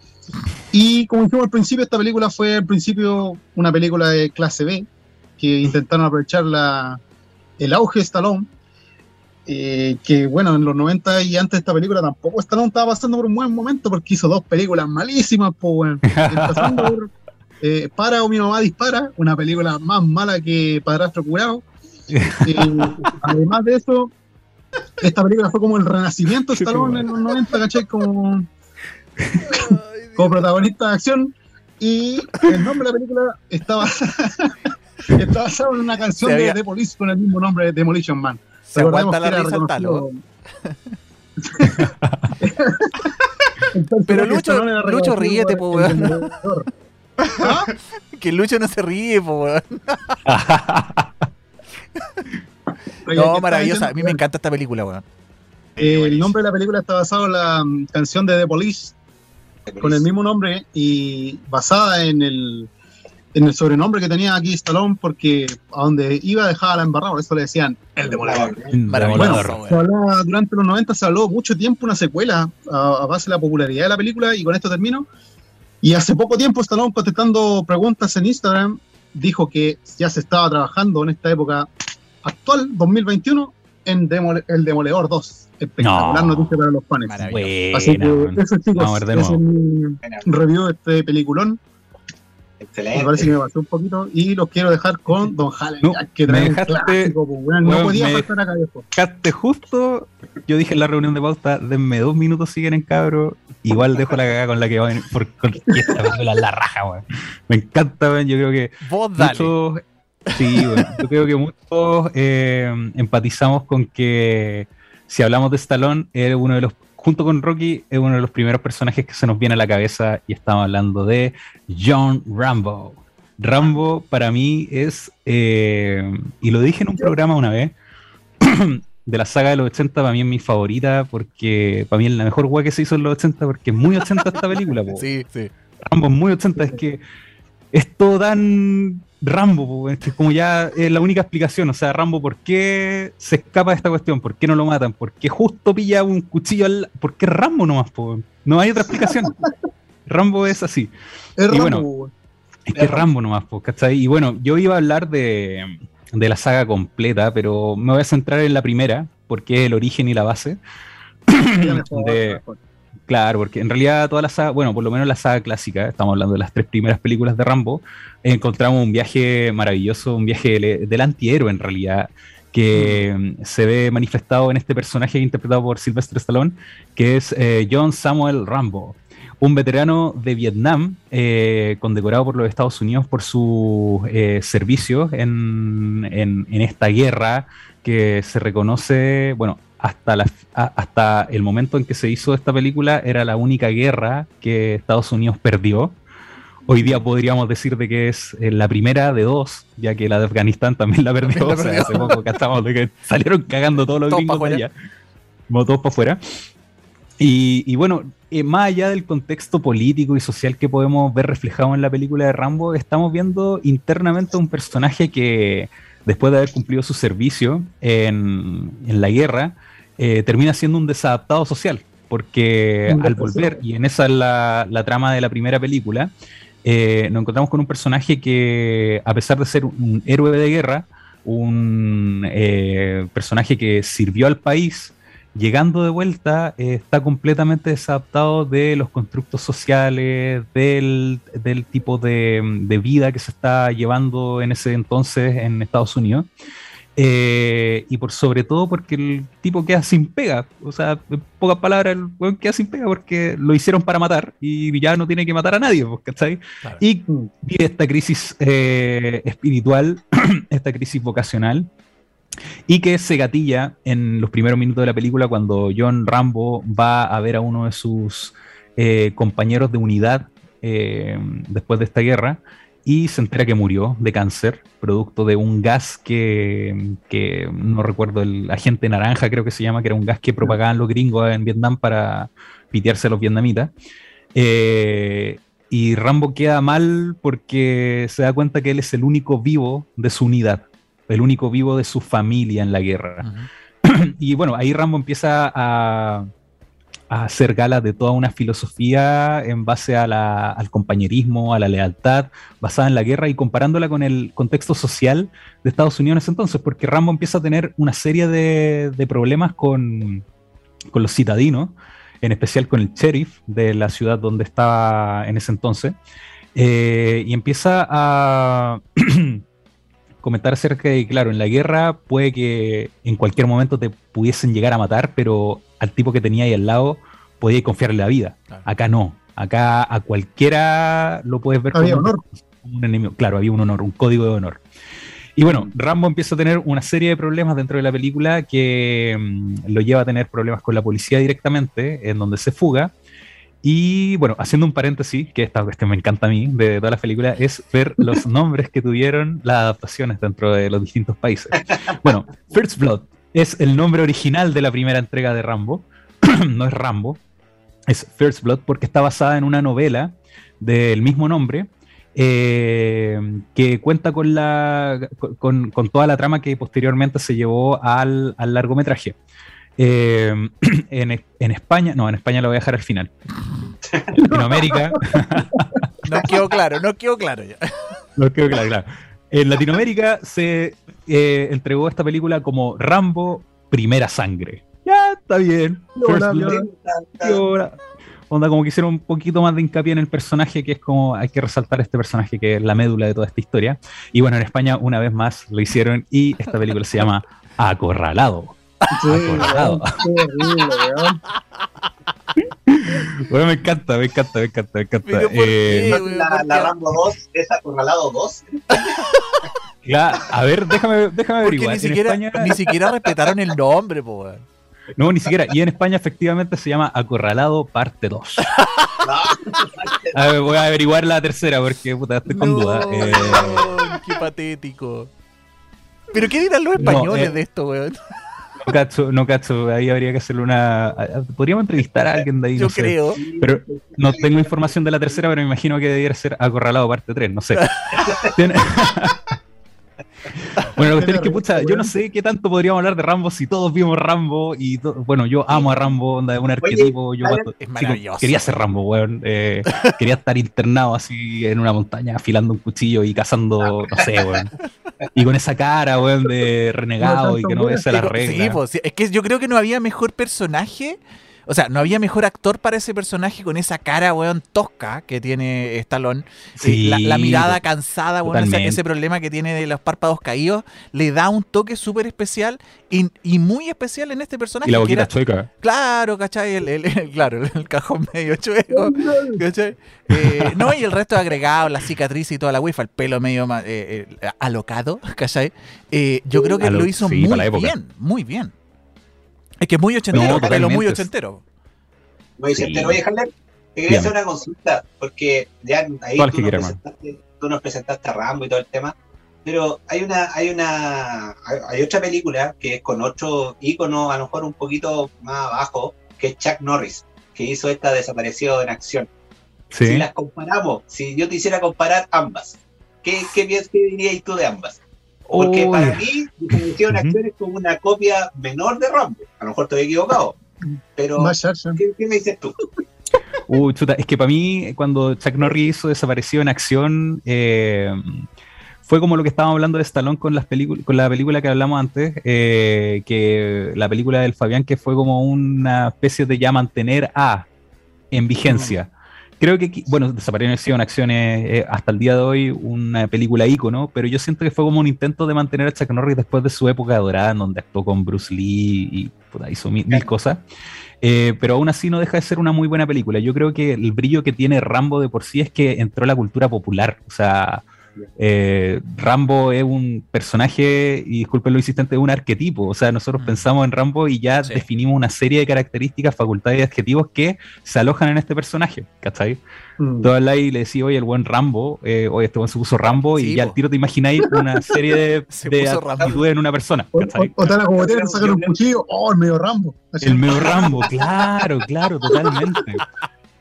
Y como dijimos al principio, esta película fue al principio una película de clase B, que intentaron aprovechar la, el auge de Stallone. eh, que bueno, en los 90 y antes de esta película tampoco Stallone estaba pasando por un buen momento porque hizo dos películas malísimas, pues. Empezando por eh, Para o mi mamá dispara, una película más mala que Padrastro Curado. Eh, además de eso, esta película fue como el renacimiento de Stallone en los 90, ¿cachai? Como, como protagonista de acción. Y el nombre de la película estaba, está basado en una canción Se de había- The Police con el mismo nombre de Demolition Man. Se Recordemos aguanta la risa reconocido- Pero de Lucho- Lucho, ríete, po, weón. ¿Ah? Que Lucho no se ríe, po, weón. Oye, ¿qué No, maravillosa. A mí me encanta esta película, weón. Eh, el nombre de la película está basado en la canción de The Police con el mismo nombre y basada en el en el sobrenombre que tenía aquí Stallone, porque a donde iba dejaba la embarrada, por eso le decían el demoledor. Maravilloso, Bueno, weón. se hablaba- durante los 90 se habló mucho tiempo una secuela a, a base de la popularidad de la película, y con esto termino. Y hace poco tiempo Stallone contestando preguntas en Instagram dijo que ya se estaba trabajando en esta época actual, 2021, en Demole- El Demoledor 2. Espectacular No. noticia para los fans. Así que eso chicos, ver ese es mi review de este peliculón. Me parece que Excelente. me pasó un poquito y los quiero dejar con Don Halen, No, que me trae un dejaste- clásico, pues, weón. no weón, podía me- faltar acá viejo. Dejaste justo, yo dije en la reunión de pauta, denme dos minutos si quieren, cabro. Igual dejo la cagada con la que va a venir, porque esta película es la raja, weón. Me encanta, weón. Yo creo que Vos dale. muchos, sí, weón, yo creo que muchos eh, empatizamos con que si hablamos de Stallone, es uno de los, junto con Rocky, es uno de los primeros personajes que se nos viene a la cabeza y estamos hablando de John Rambo. Rambo para mí es, eh, y lo dije en un programa una vez, de la saga de los 80 para mí es mi favorita porque para mí es la mejor weá que se hizo en los 80 porque es muy 80 esta película. po. Sí, sí. Rambo es muy 80, es que es todo tan Rambo, po, es como ya es la única explicación, o sea, Rambo, ¿por qué se escapa de esta cuestión? ¿Por qué no lo matan? ¿Por qué justo pilla un cuchillo al... ¿Por qué Rambo nomás? po? No hay otra explicación. Rambo es así. Es Y Rambo, bueno. Es que es Rambo nomás, po, ¿cachai? Y bueno, yo iba a hablar de, de la saga completa, pero me voy a centrar en la primera, porque es el origen y la base. De-. Claro, porque en realidad toda la saga, bueno, por lo menos la saga clásica, estamos hablando de las tres primeras películas de Rambo, encontramos un viaje maravilloso, un viaje del, del antihéroe en realidad, que mm, se ve manifestado en este personaje interpretado por Sylvester Stallone, que es eh, John Samuel Rambo, un veterano de Vietnam, eh, condecorado por los Estados Unidos por su eh, servicio en, en- en esta guerra que se reconoce, bueno, hasta, la, hasta el momento en que se hizo esta película era la única guerra que Estados Unidos perdió. Hoy día podríamos decir de que es eh, la primera de dos, ya que la de Afganistán también la perdió. La o sea, hace poco cachamos de que salieron cagando todos los gringos de allá. Como todos para afuera. Y, y bueno, eh, más allá del contexto político y social que podemos ver reflejado en la película de Rambo, estamos viendo internamente un personaje que, después de haber cumplido su servicio en, en la guerra, eh, termina siendo un desadaptado social. Porque al volver, y en esa es la, la trama de la primera película, eh, nos encontramos con un personaje que, a pesar de ser un héroe de guerra, un eh, personaje que sirvió al país, llegando de vuelta, eh, está completamente desadaptado de los constructos sociales, del, del tipo de, de vida que se está llevando en ese entonces en Estados Unidos. Eh, y por sobre todo porque el tipo queda sin pega. O sea, en pocas palabras, el weón queda sin pega porque lo hicieron para matar y ya no tiene que matar a nadie, pues, ¿cachai? Claro. Y vive esta crisis eh, espiritual, esta crisis vocacional, y que se gatilla en los primeros minutos de la película cuando John Rambo va a ver a uno de sus eh, compañeros de unidad después de esta guerra y se entera que murió de cáncer, producto de un gas que, que no recuerdo, el agente naranja creo que se llama, que era un gas que propagaban los gringos en Vietnam para pitearse a los vietnamitas. Eh, y Rambo queda mal porque se da cuenta que él es el único vivo de su unidad, el único vivo de su familia en la guerra. Y bueno, ahí Rambo empieza a, a hacer gala de toda una filosofía en base al compañerismo, a la lealtad, basada en la guerra y comparándola con el contexto social de Estados Unidos entonces, porque Rambo empieza a tener una serie de, problemas con, con los citadinos, en especial con el sheriff de la ciudad donde estaba en ese entonces, eh, y empieza a comentar acerca de, claro, en la guerra puede que en cualquier momento te pudiesen llegar a matar, pero al tipo que tenía ahí al lado podía confiarle la vida. Claro. Acá no. Acá a cualquiera lo puedes ver Había como, un- honor. como un enemigo. Claro, había un honor, un código de honor. Y bueno, Rambo empieza a tener una serie de problemas dentro de la película que mm, lo lleva a tener problemas con la policía directamente, en donde se fuga. Y bueno, haciendo un paréntesis, que esta cuestión me encanta a mí de todas las películas, es ver los nombres que tuvieron las adaptaciones dentro de los distintos países. Bueno, First Blood es el nombre original de la primera entrega de Rambo, no es Rambo, es First Blood porque está basada en una novela del mismo nombre eh, que cuenta con, la, con, con, toda la trama que posteriormente se llevó al, al largometraje. Eh, en, en, España, no, en España lo voy a dejar al final. En Latinoamérica. no quedó claro, no quedó claro ya. No quedó claro, claro. En Latinoamérica se eh, entregó esta película como Rambo Primera Sangre. Ya, está bien. Onda, como que hicieron un poquito más de hincapié en el personaje, que es como hay que resaltar este personaje que es la médula de toda esta historia. Y bueno, en España una vez más lo hicieron y esta película se llama Acorralado. Acorralado. bueno, me encanta, me encanta, me encanta, me encanta. Eh, la, la, Rambo 2 es Acorralado 2. a ver, déjame, déjame averiguar. Ni siquiera, España... ni siquiera respetaron el nombre, po, no, ni siquiera. Y en España efectivamente se llama Acorralado Parte 2. a ver, voy a averiguar la tercera porque puta, estoy con duda. Eh... Qué patético. ¿Pero qué dirán los españoles no, eh, de esto, weón? No cacho, no cacho, ahí habría que hacerle una... Podríamos entrevistar a alguien de ahí, Yo no creo. Sé. Pero no tengo información de la tercera, pero me imagino que debiera ser Acorralado parte 3, no sé. Bueno, la cuestión es que, pucha, yo no sé qué tanto podríamos hablar de Rambo si todos vimos Rambo y bueno, yo amo a Rambo, onda, un arquetipo, yo cuando, es maravilloso. quería ser Rambo, weón, eh, quería estar internado así en una montaña afilando un cuchillo y cazando, no sé, weón. Y con esa cara, weón, de renegado y que no ves a las reglas. Sí, pues, es que yo creo que no había mejor personaje o sea, no había mejor actor para ese personaje con esa cara, weón, tosca que tiene Stallone. Sí, la, la, mirada cansada, weón, ese, ese, problema que tiene de los párpados caídos, le da un toque súper especial y, y, muy especial en este personaje. Y la boquita chueca. Claro, ¿cachai? El, el, el, claro, el cajón medio chueco, ¿cachai? Eh, no, y el resto agregado, la cicatriz y toda la wifa, el pelo medio eh, eh, alocado, ¿cachai? Eh, yo creo que Alo lo hizo sí, muy bien, muy bien. Es que es muy ochentero, no, pelo muy ochentero. Muy ochentero. Oye, Javier, te quería hacer una consulta, porque ya ahí tú nos, presentaste, tú nos, presentaste, a Rambo y todo el tema, pero hay una, hay una, hay otra película que es con otro ícono, a lo mejor un poquito más abajo, que es Chuck Norris, que hizo esta Desaparecido en Acción. ¿Sí? Si las comparamos, si yo te hiciera comparar ambas, ¿qué, qué, qué dirías tú de ambas? Porque oh. para mí, Desaparecido en Acción es como una copia menor de Rambo. A lo mejor estoy equivocado. Pero, ¿qué, ¿qué, me dices tú? Uh, chuta, es que para mí, cuando Chuck Norris hizo Desaparecido en Acción, eh, fue como lo que estábamos hablando de Stallone con, las con la película que hablamos antes, eh, que la película del Fabián, que fue como una especie de ya mantener a en vigencia. Creo que, bueno, Desapareció en acciones eh, hasta el día de hoy una película ícono, pero yo siento que fue como un intento de mantener a Chuck Norris después de su época dorada, en donde actuó con Bruce Lee y puta, hizo mil, mil cosas. Eh, pero aún así no deja de ser una muy buena película. Yo creo que el brillo que tiene Rambo de por sí es que entró a la cultura popular. O sea, eh, Rambo es un personaje, y disculpen lo insistente, es un arquetipo. O sea, nosotros mm. pensamos en Rambo y ya sí. definimos una serie de características, facultades y adjetivos que se alojan en este personaje. ¿Cachai? Mm. Todo el ahí le decía, oye, el buen Rambo, eh, oye, este buen se puso Rambo, sí, y ya al tiro te imagináis una serie de, de actitudes en una persona. ¿cachai? O, o, o tal como te sacan un cuchillo, oh, el medio Rambo. Así. El medio Rambo, claro, claro, totalmente.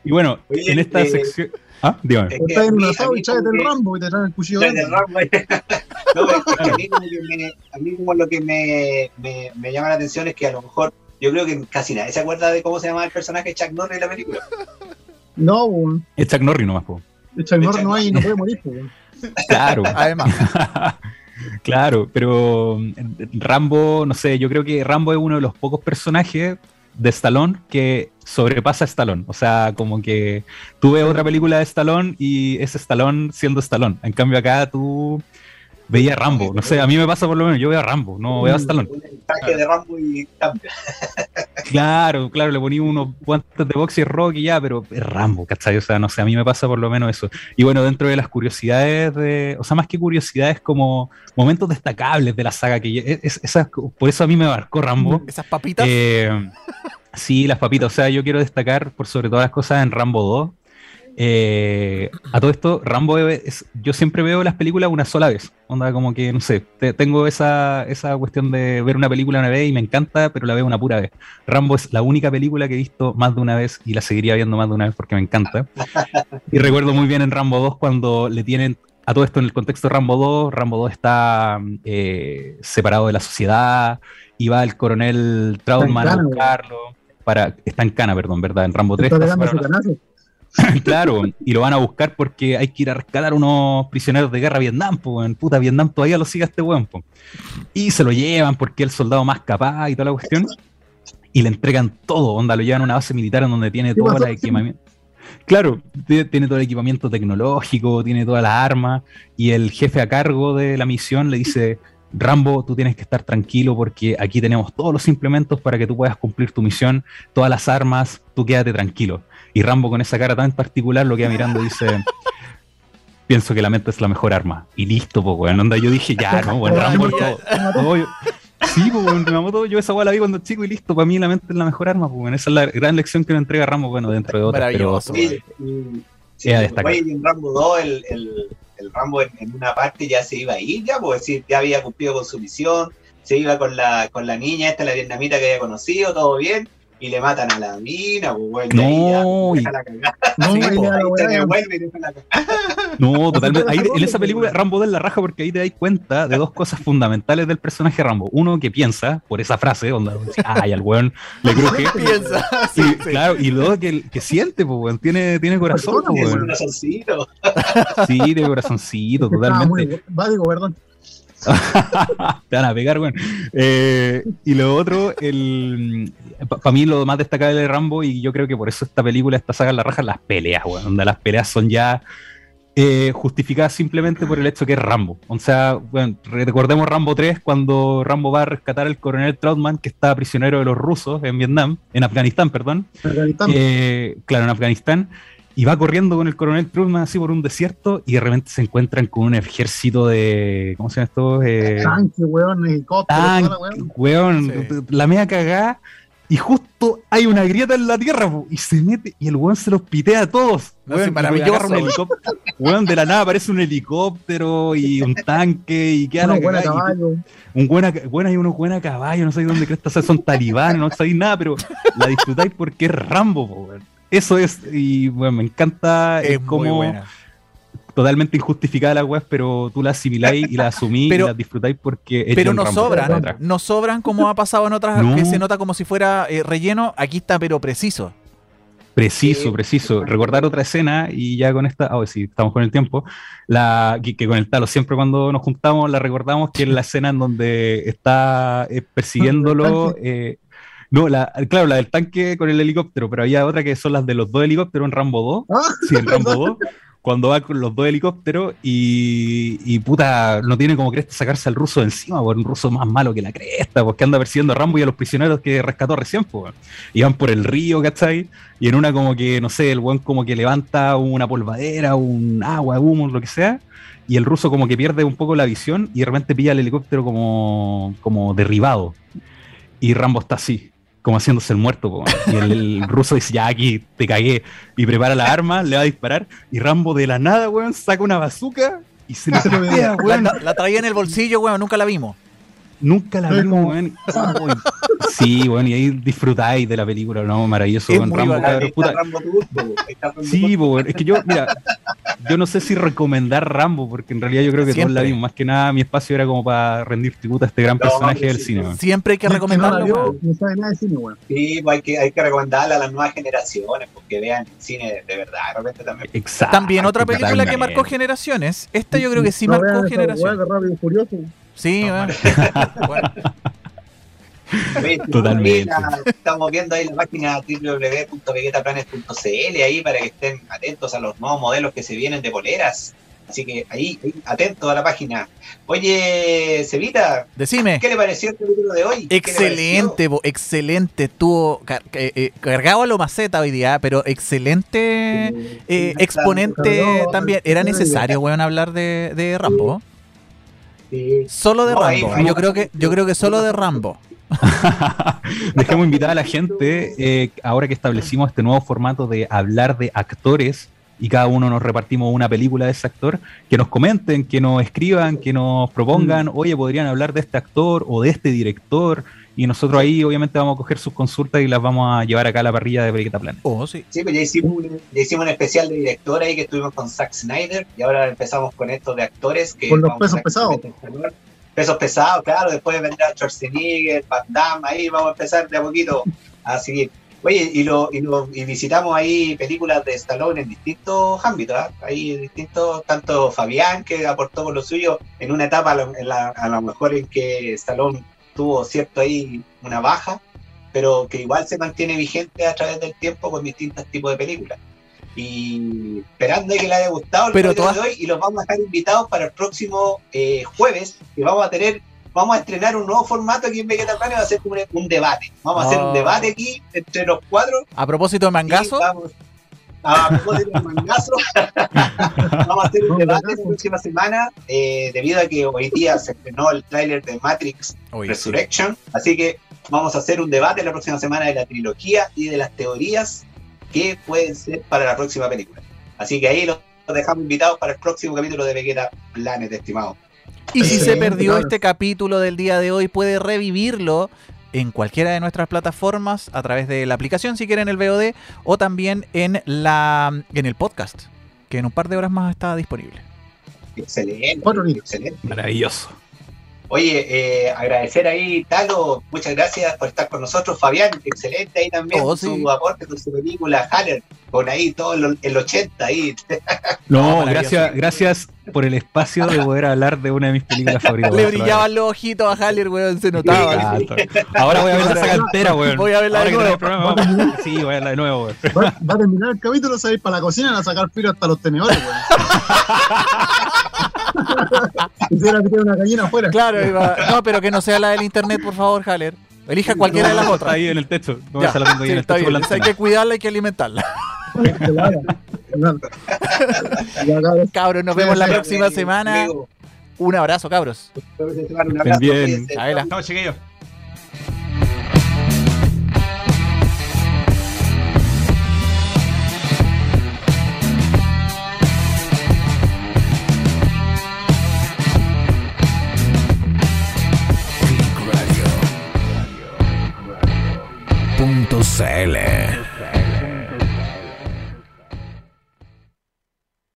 Y bueno, oye, en esta eh, sección. Ah, dígame. Es Estás en un asado y echas del Rambo y te traen el cuchillo. Del Rambo. no, es que a, mí como, que me, a mí como lo que me, me, me, llama la atención es que a lo mejor yo creo que casi nadie se acuerda de cómo se llama el personaje Chuck Norris en la película. No. Es Chuck Norris nomás, po. El Chuck Norris no hay y no puede morir. Claro. Además. claro, pero Rambo, no sé, yo creo que Rambo es uno de los pocos personajes de Stallone que sobrepasa a Stallone. O sea, como que tú ves otra película de Stallone y es Stallone siendo Stallone. En cambio acá tú veías a Rambo. No sé, a mí me pasa por lo menos, yo veo a Rambo, no veo a Stallone. Un de Rambo y cambia. Claro, claro, le ponía unos guantes de box y rock y ya, pero es Rambo, ¿cachai? O sea, no sé, a mí me pasa por lo menos eso. Y bueno, dentro de las curiosidades de, o sea, más que curiosidades, como momentos destacables de la saga, que es, esas, por eso a mí me marcó Rambo. Esas papitas. Eh, Sí, las papitas. O sea, yo quiero destacar por sobre todas las cosas en Rambo 2. Eh, a todo esto, Rambo es, yo siempre veo las películas una sola vez. Onda, como que, no sé, tengo esa, esa cuestión de ver una película una vez y me encanta, pero la veo una pura vez. Rambo es la única película que he visto más de una vez y la seguiría viendo más de una vez porque me encanta. Y recuerdo muy bien en Rambo 2 cuando le tienen a todo esto en el contexto de Rambo 2, Rambo 2 está eh, separado de la sociedad y va el coronel Trautmann a buscarlo. Para, está en Cana, perdón, ¿verdad? En Rambo 3 está claro, y lo van a buscar porque hay que ir a rescatar unos prisioneros de guerra a Vietnam, pues, en puta, Vietnam todavía lo sigue este weón, Y se lo llevan porque es el soldado más capaz y toda la cuestión. Y le entregan todo, onda, lo llevan a una base militar en donde tiene todo el equipamiento. Claro, tiene todo el equipamiento tecnológico, tiene todas las armas, y el jefe a cargo de la misión le dice, Rambo, tú tienes que estar tranquilo porque aquí tenemos todos los implementos para que tú puedas cumplir tu misión, todas las armas, tú quédate tranquilo. Y Rambo con esa cara tan particular lo queda mirando y dice, pienso que la mente es la mejor arma. Y listo, pues, weón. Onda, yo dije, ya, no, bueno, Rambo todo. sí, pues, weón, yo esa weá la vi cuando chico y listo, para mí la mente es la mejor arma, pues, esa es la gran lección que me entrega Rambo, bueno, dentro de otras. Pero, sí, sí, en Rambo 2 el, el, el Rambo en, en, una parte ya se iba a ir, ya, pues decir, ya había cumplido con su misión, se iba con la, con la niña esta, la vietnamita que había conocido, todo bien, y le matan a la mina, pues bueno, no, y... la No, sí, no, totalmente. Ahí, en esa película Rambo da la raja porque ahí te das cuenta de dos cosas fundamentales del personaje Rambo. Uno que piensa, por esa frase, onda, ay, al weón le cruje. piensa, sí, y, Claro, y luego que, que siente, pues weón, tiene, tiene corazón, pues, weón. corazoncito. Sí, tiene corazoncito, totalmente. Va, digo, perdón. Te van a pegar, weón. Eh, y lo otro, el, para mí lo más destacable de Rambo, y yo creo que por eso esta película, esta saga la raja, las peleas, weón. Donde las peleas son ya eh, justificadas simplemente por el hecho que es Rambo. O sea, bueno, recordemos Rambo 3 cuando Rambo va a rescatar al coronel Trautmann, que está prisionero de los rusos en Vietnam, en Afganistán, perdón. Afganistán. Eh, claro, en Afganistán y va corriendo con el coronel Truman así por un desierto y de repente se encuentran con un ejército de. ¿Cómo se llama esto? Eh, tanque, weón, helicóptero. Tanque, weón, la media cagada. Y justo hay una grieta en la tierra y se mete y el weón se los pitea a todos. No, weón, maravilloso. Un helicóptero. weón, de la nada aparece un helicóptero y un tanque y queda un buena caballo. un buena, buena, hay unos buenos caballos, no sé dónde crees que son talibanes, no sabéis nada, pero la disfrutáis porque es Rambo, weón. Eso es, y bueno, me encanta es como totalmente injustificada la web, pero tú la asimiláis y la asumís y la disfrutáis porque Pero no sobran, no sobran como ha pasado en otras que se nota como si fuera eh, relleno, aquí está pero preciso. Preciso, preciso. Recordar otra escena y ya con esta, ah, sí, estamos con el tiempo, la que, con el talo siempre cuando nos juntamos la recordamos que es la escena en donde está eh, persiguiéndolo eh, no, la, claro, la del tanque con el helicóptero, pero había otra que son las de los dos helicópteros en Rambo 2. Ah, sí, en Rambo 2. Cuando va con los dos helicópteros y, y puta, no tiene como cresta sacarse al ruso de encima, por un ruso más malo que la cresta, porque anda persiguiendo a Rambo y a los prisioneros que rescató recién, pues. Iban por el río, ¿cachai? Y en una como que, no sé, el buen como que levanta una polvadera, un agua, humo, lo que sea, y el ruso como que pierde un poco la visión y de repente pilla el helicóptero como, como derribado. Y Rambo está así como haciéndose el muerto. Y el, ruso dice, ya aquí te cagué. Y prepara la arma, le va a disparar. Y Rambo de la nada, weón, saca una bazooka y se le pega, weón. La, traía en el bolsillo, weón, nunca la vimos. Nunca la vimos, weón. Sí, bueno, y ahí disfrutáis de la película, ¿no? Maravilloso, es Rambo, cabrón, puta. Rambo sí, bueno, es que yo, mira, yo no sé si recomendar Rambo, porque en realidad yo creo que todos la vimos. Más que nada, mi espacio era como para rendir tributo a este gran personaje del cine. Siempre hay que recomendarlo. No, sabe nada de cine, weón. Sí, pues hay que, hay que recomendarla a las nuevas generaciones, porque vean cine de verdad, de repente también. Exacto. También otra película que marcó generaciones. Esta yo creo que sí marcó generaciones. Sí, bueno. Totalmente. estamos viendo ahí la página www.vegetaplanets.cl ahí para que estén atentos a los nuevos modelos que se vienen de poleras. Así que ahí, atento a la página. Oye, Cevita, decime. ¿Qué le pareció el capítulo de hoy? Excelente, excelente. Estuvo eh, eh, cargado a lo maceta hoy día, pero excelente eh, exponente también. ¿Era necesario, weón, hablar de, de Rambo? Solo de Rambo. Yo creo que, yo creo que solo de Rambo. Dejemos invitar a la gente, eh, ahora que establecimos este nuevo formato de hablar de actores y cada uno nos repartimos una película de ese actor, que nos comenten, que nos escriban, que nos propongan, Mm. oye, podrían hablar de este actor o de este director, y nosotros ahí obviamente vamos a coger sus consultas y las vamos a llevar acá a la parrilla de Vegeta Planet. Oh, sí. Sí, pues ya hicimos, un, ya hicimos un especial de director ahí que estuvimos con Zack Snyder y ahora empezamos con esto de actores que Con los pesos pesados. Pesos pesados, claro, después vendrá Schwarzenegger, Van Damme, ahí vamos a empezar de a poquito a seguir. Oye, y, lo, y, lo, visitamos ahí películas de Stallone en distintos ámbitos, ¿ah? ahí distintos, tanto Fabián que aportó con lo suyo en una etapa la- a lo mejor en que Stallone tuvo cierto ahí una baja, pero que igual se mantiene vigente a través del tiempo con distintos tipos de películas. Y esperando que le haya gustado el Pero todas- de hoy y los vamos a dejar invitados para el próximo eh, jueves, que vamos a tener, vamos a estrenar un nuevo formato aquí en Vegeta Planet, va a ser como un, un debate. Vamos a hacer un debate aquí entre los cuatro. A propósito de mangazo, vamos- a propósito mangazo, vamos a hacer un debate la próxima semana, eh, debido a que hoy día se estrenó el tráiler de Matrix Resurrection. Así que vamos a hacer un debate la próxima semana de la trilogía y de las teorías que pueden ser para la próxima película. Así que ahí los dejamos invitados para el próximo capítulo de Vegeta Planet, estimado. Y si se perdió este capítulo del día de hoy, puede revivirlo en cualquiera de nuestras plataformas a través de la aplicación, si quieren el VOD, o también en la en el podcast, que en un par de horas más está disponible. Excelente. Excelente. Maravilloso. Oye, eh, agradecer ahí, Talo, muchas gracias por estar con nosotros. Fabián, excelente ahí también, Oh, sí. su aporte con su película Haller, con ahí todo el, el 80 ahí. No, gracias, gracias por el espacio de poder hablar de una de mis películas favoritas. Le brillaban los ojitos a Haller, weón, se notaba. Ah, Ahora voy a ver esa cantera, weón. Voy a verla Ahora de nuevo. programa, vamos- Sí, voy a verla de nuevo, weón. Va, va a terminar el capítulo, ir para la cocina y a sacar filo hasta los tenedores, weón. Quisiera meter una gallina afuera. Claro, iba- no, pero que no sea la del internet, por favor, Haller. Elija cualquiera de las Está otras. ahí en el techo. No, Ya, esa la tengo ahí sí, en el está techo con bien. la Esa hay que cuidarla y que alimentarla. Cabros. Nos vemos la próxima semana. Un abrazo, cabros. un abrazo, Estén bien. Chao, chiquillos. www.radiomundo.cl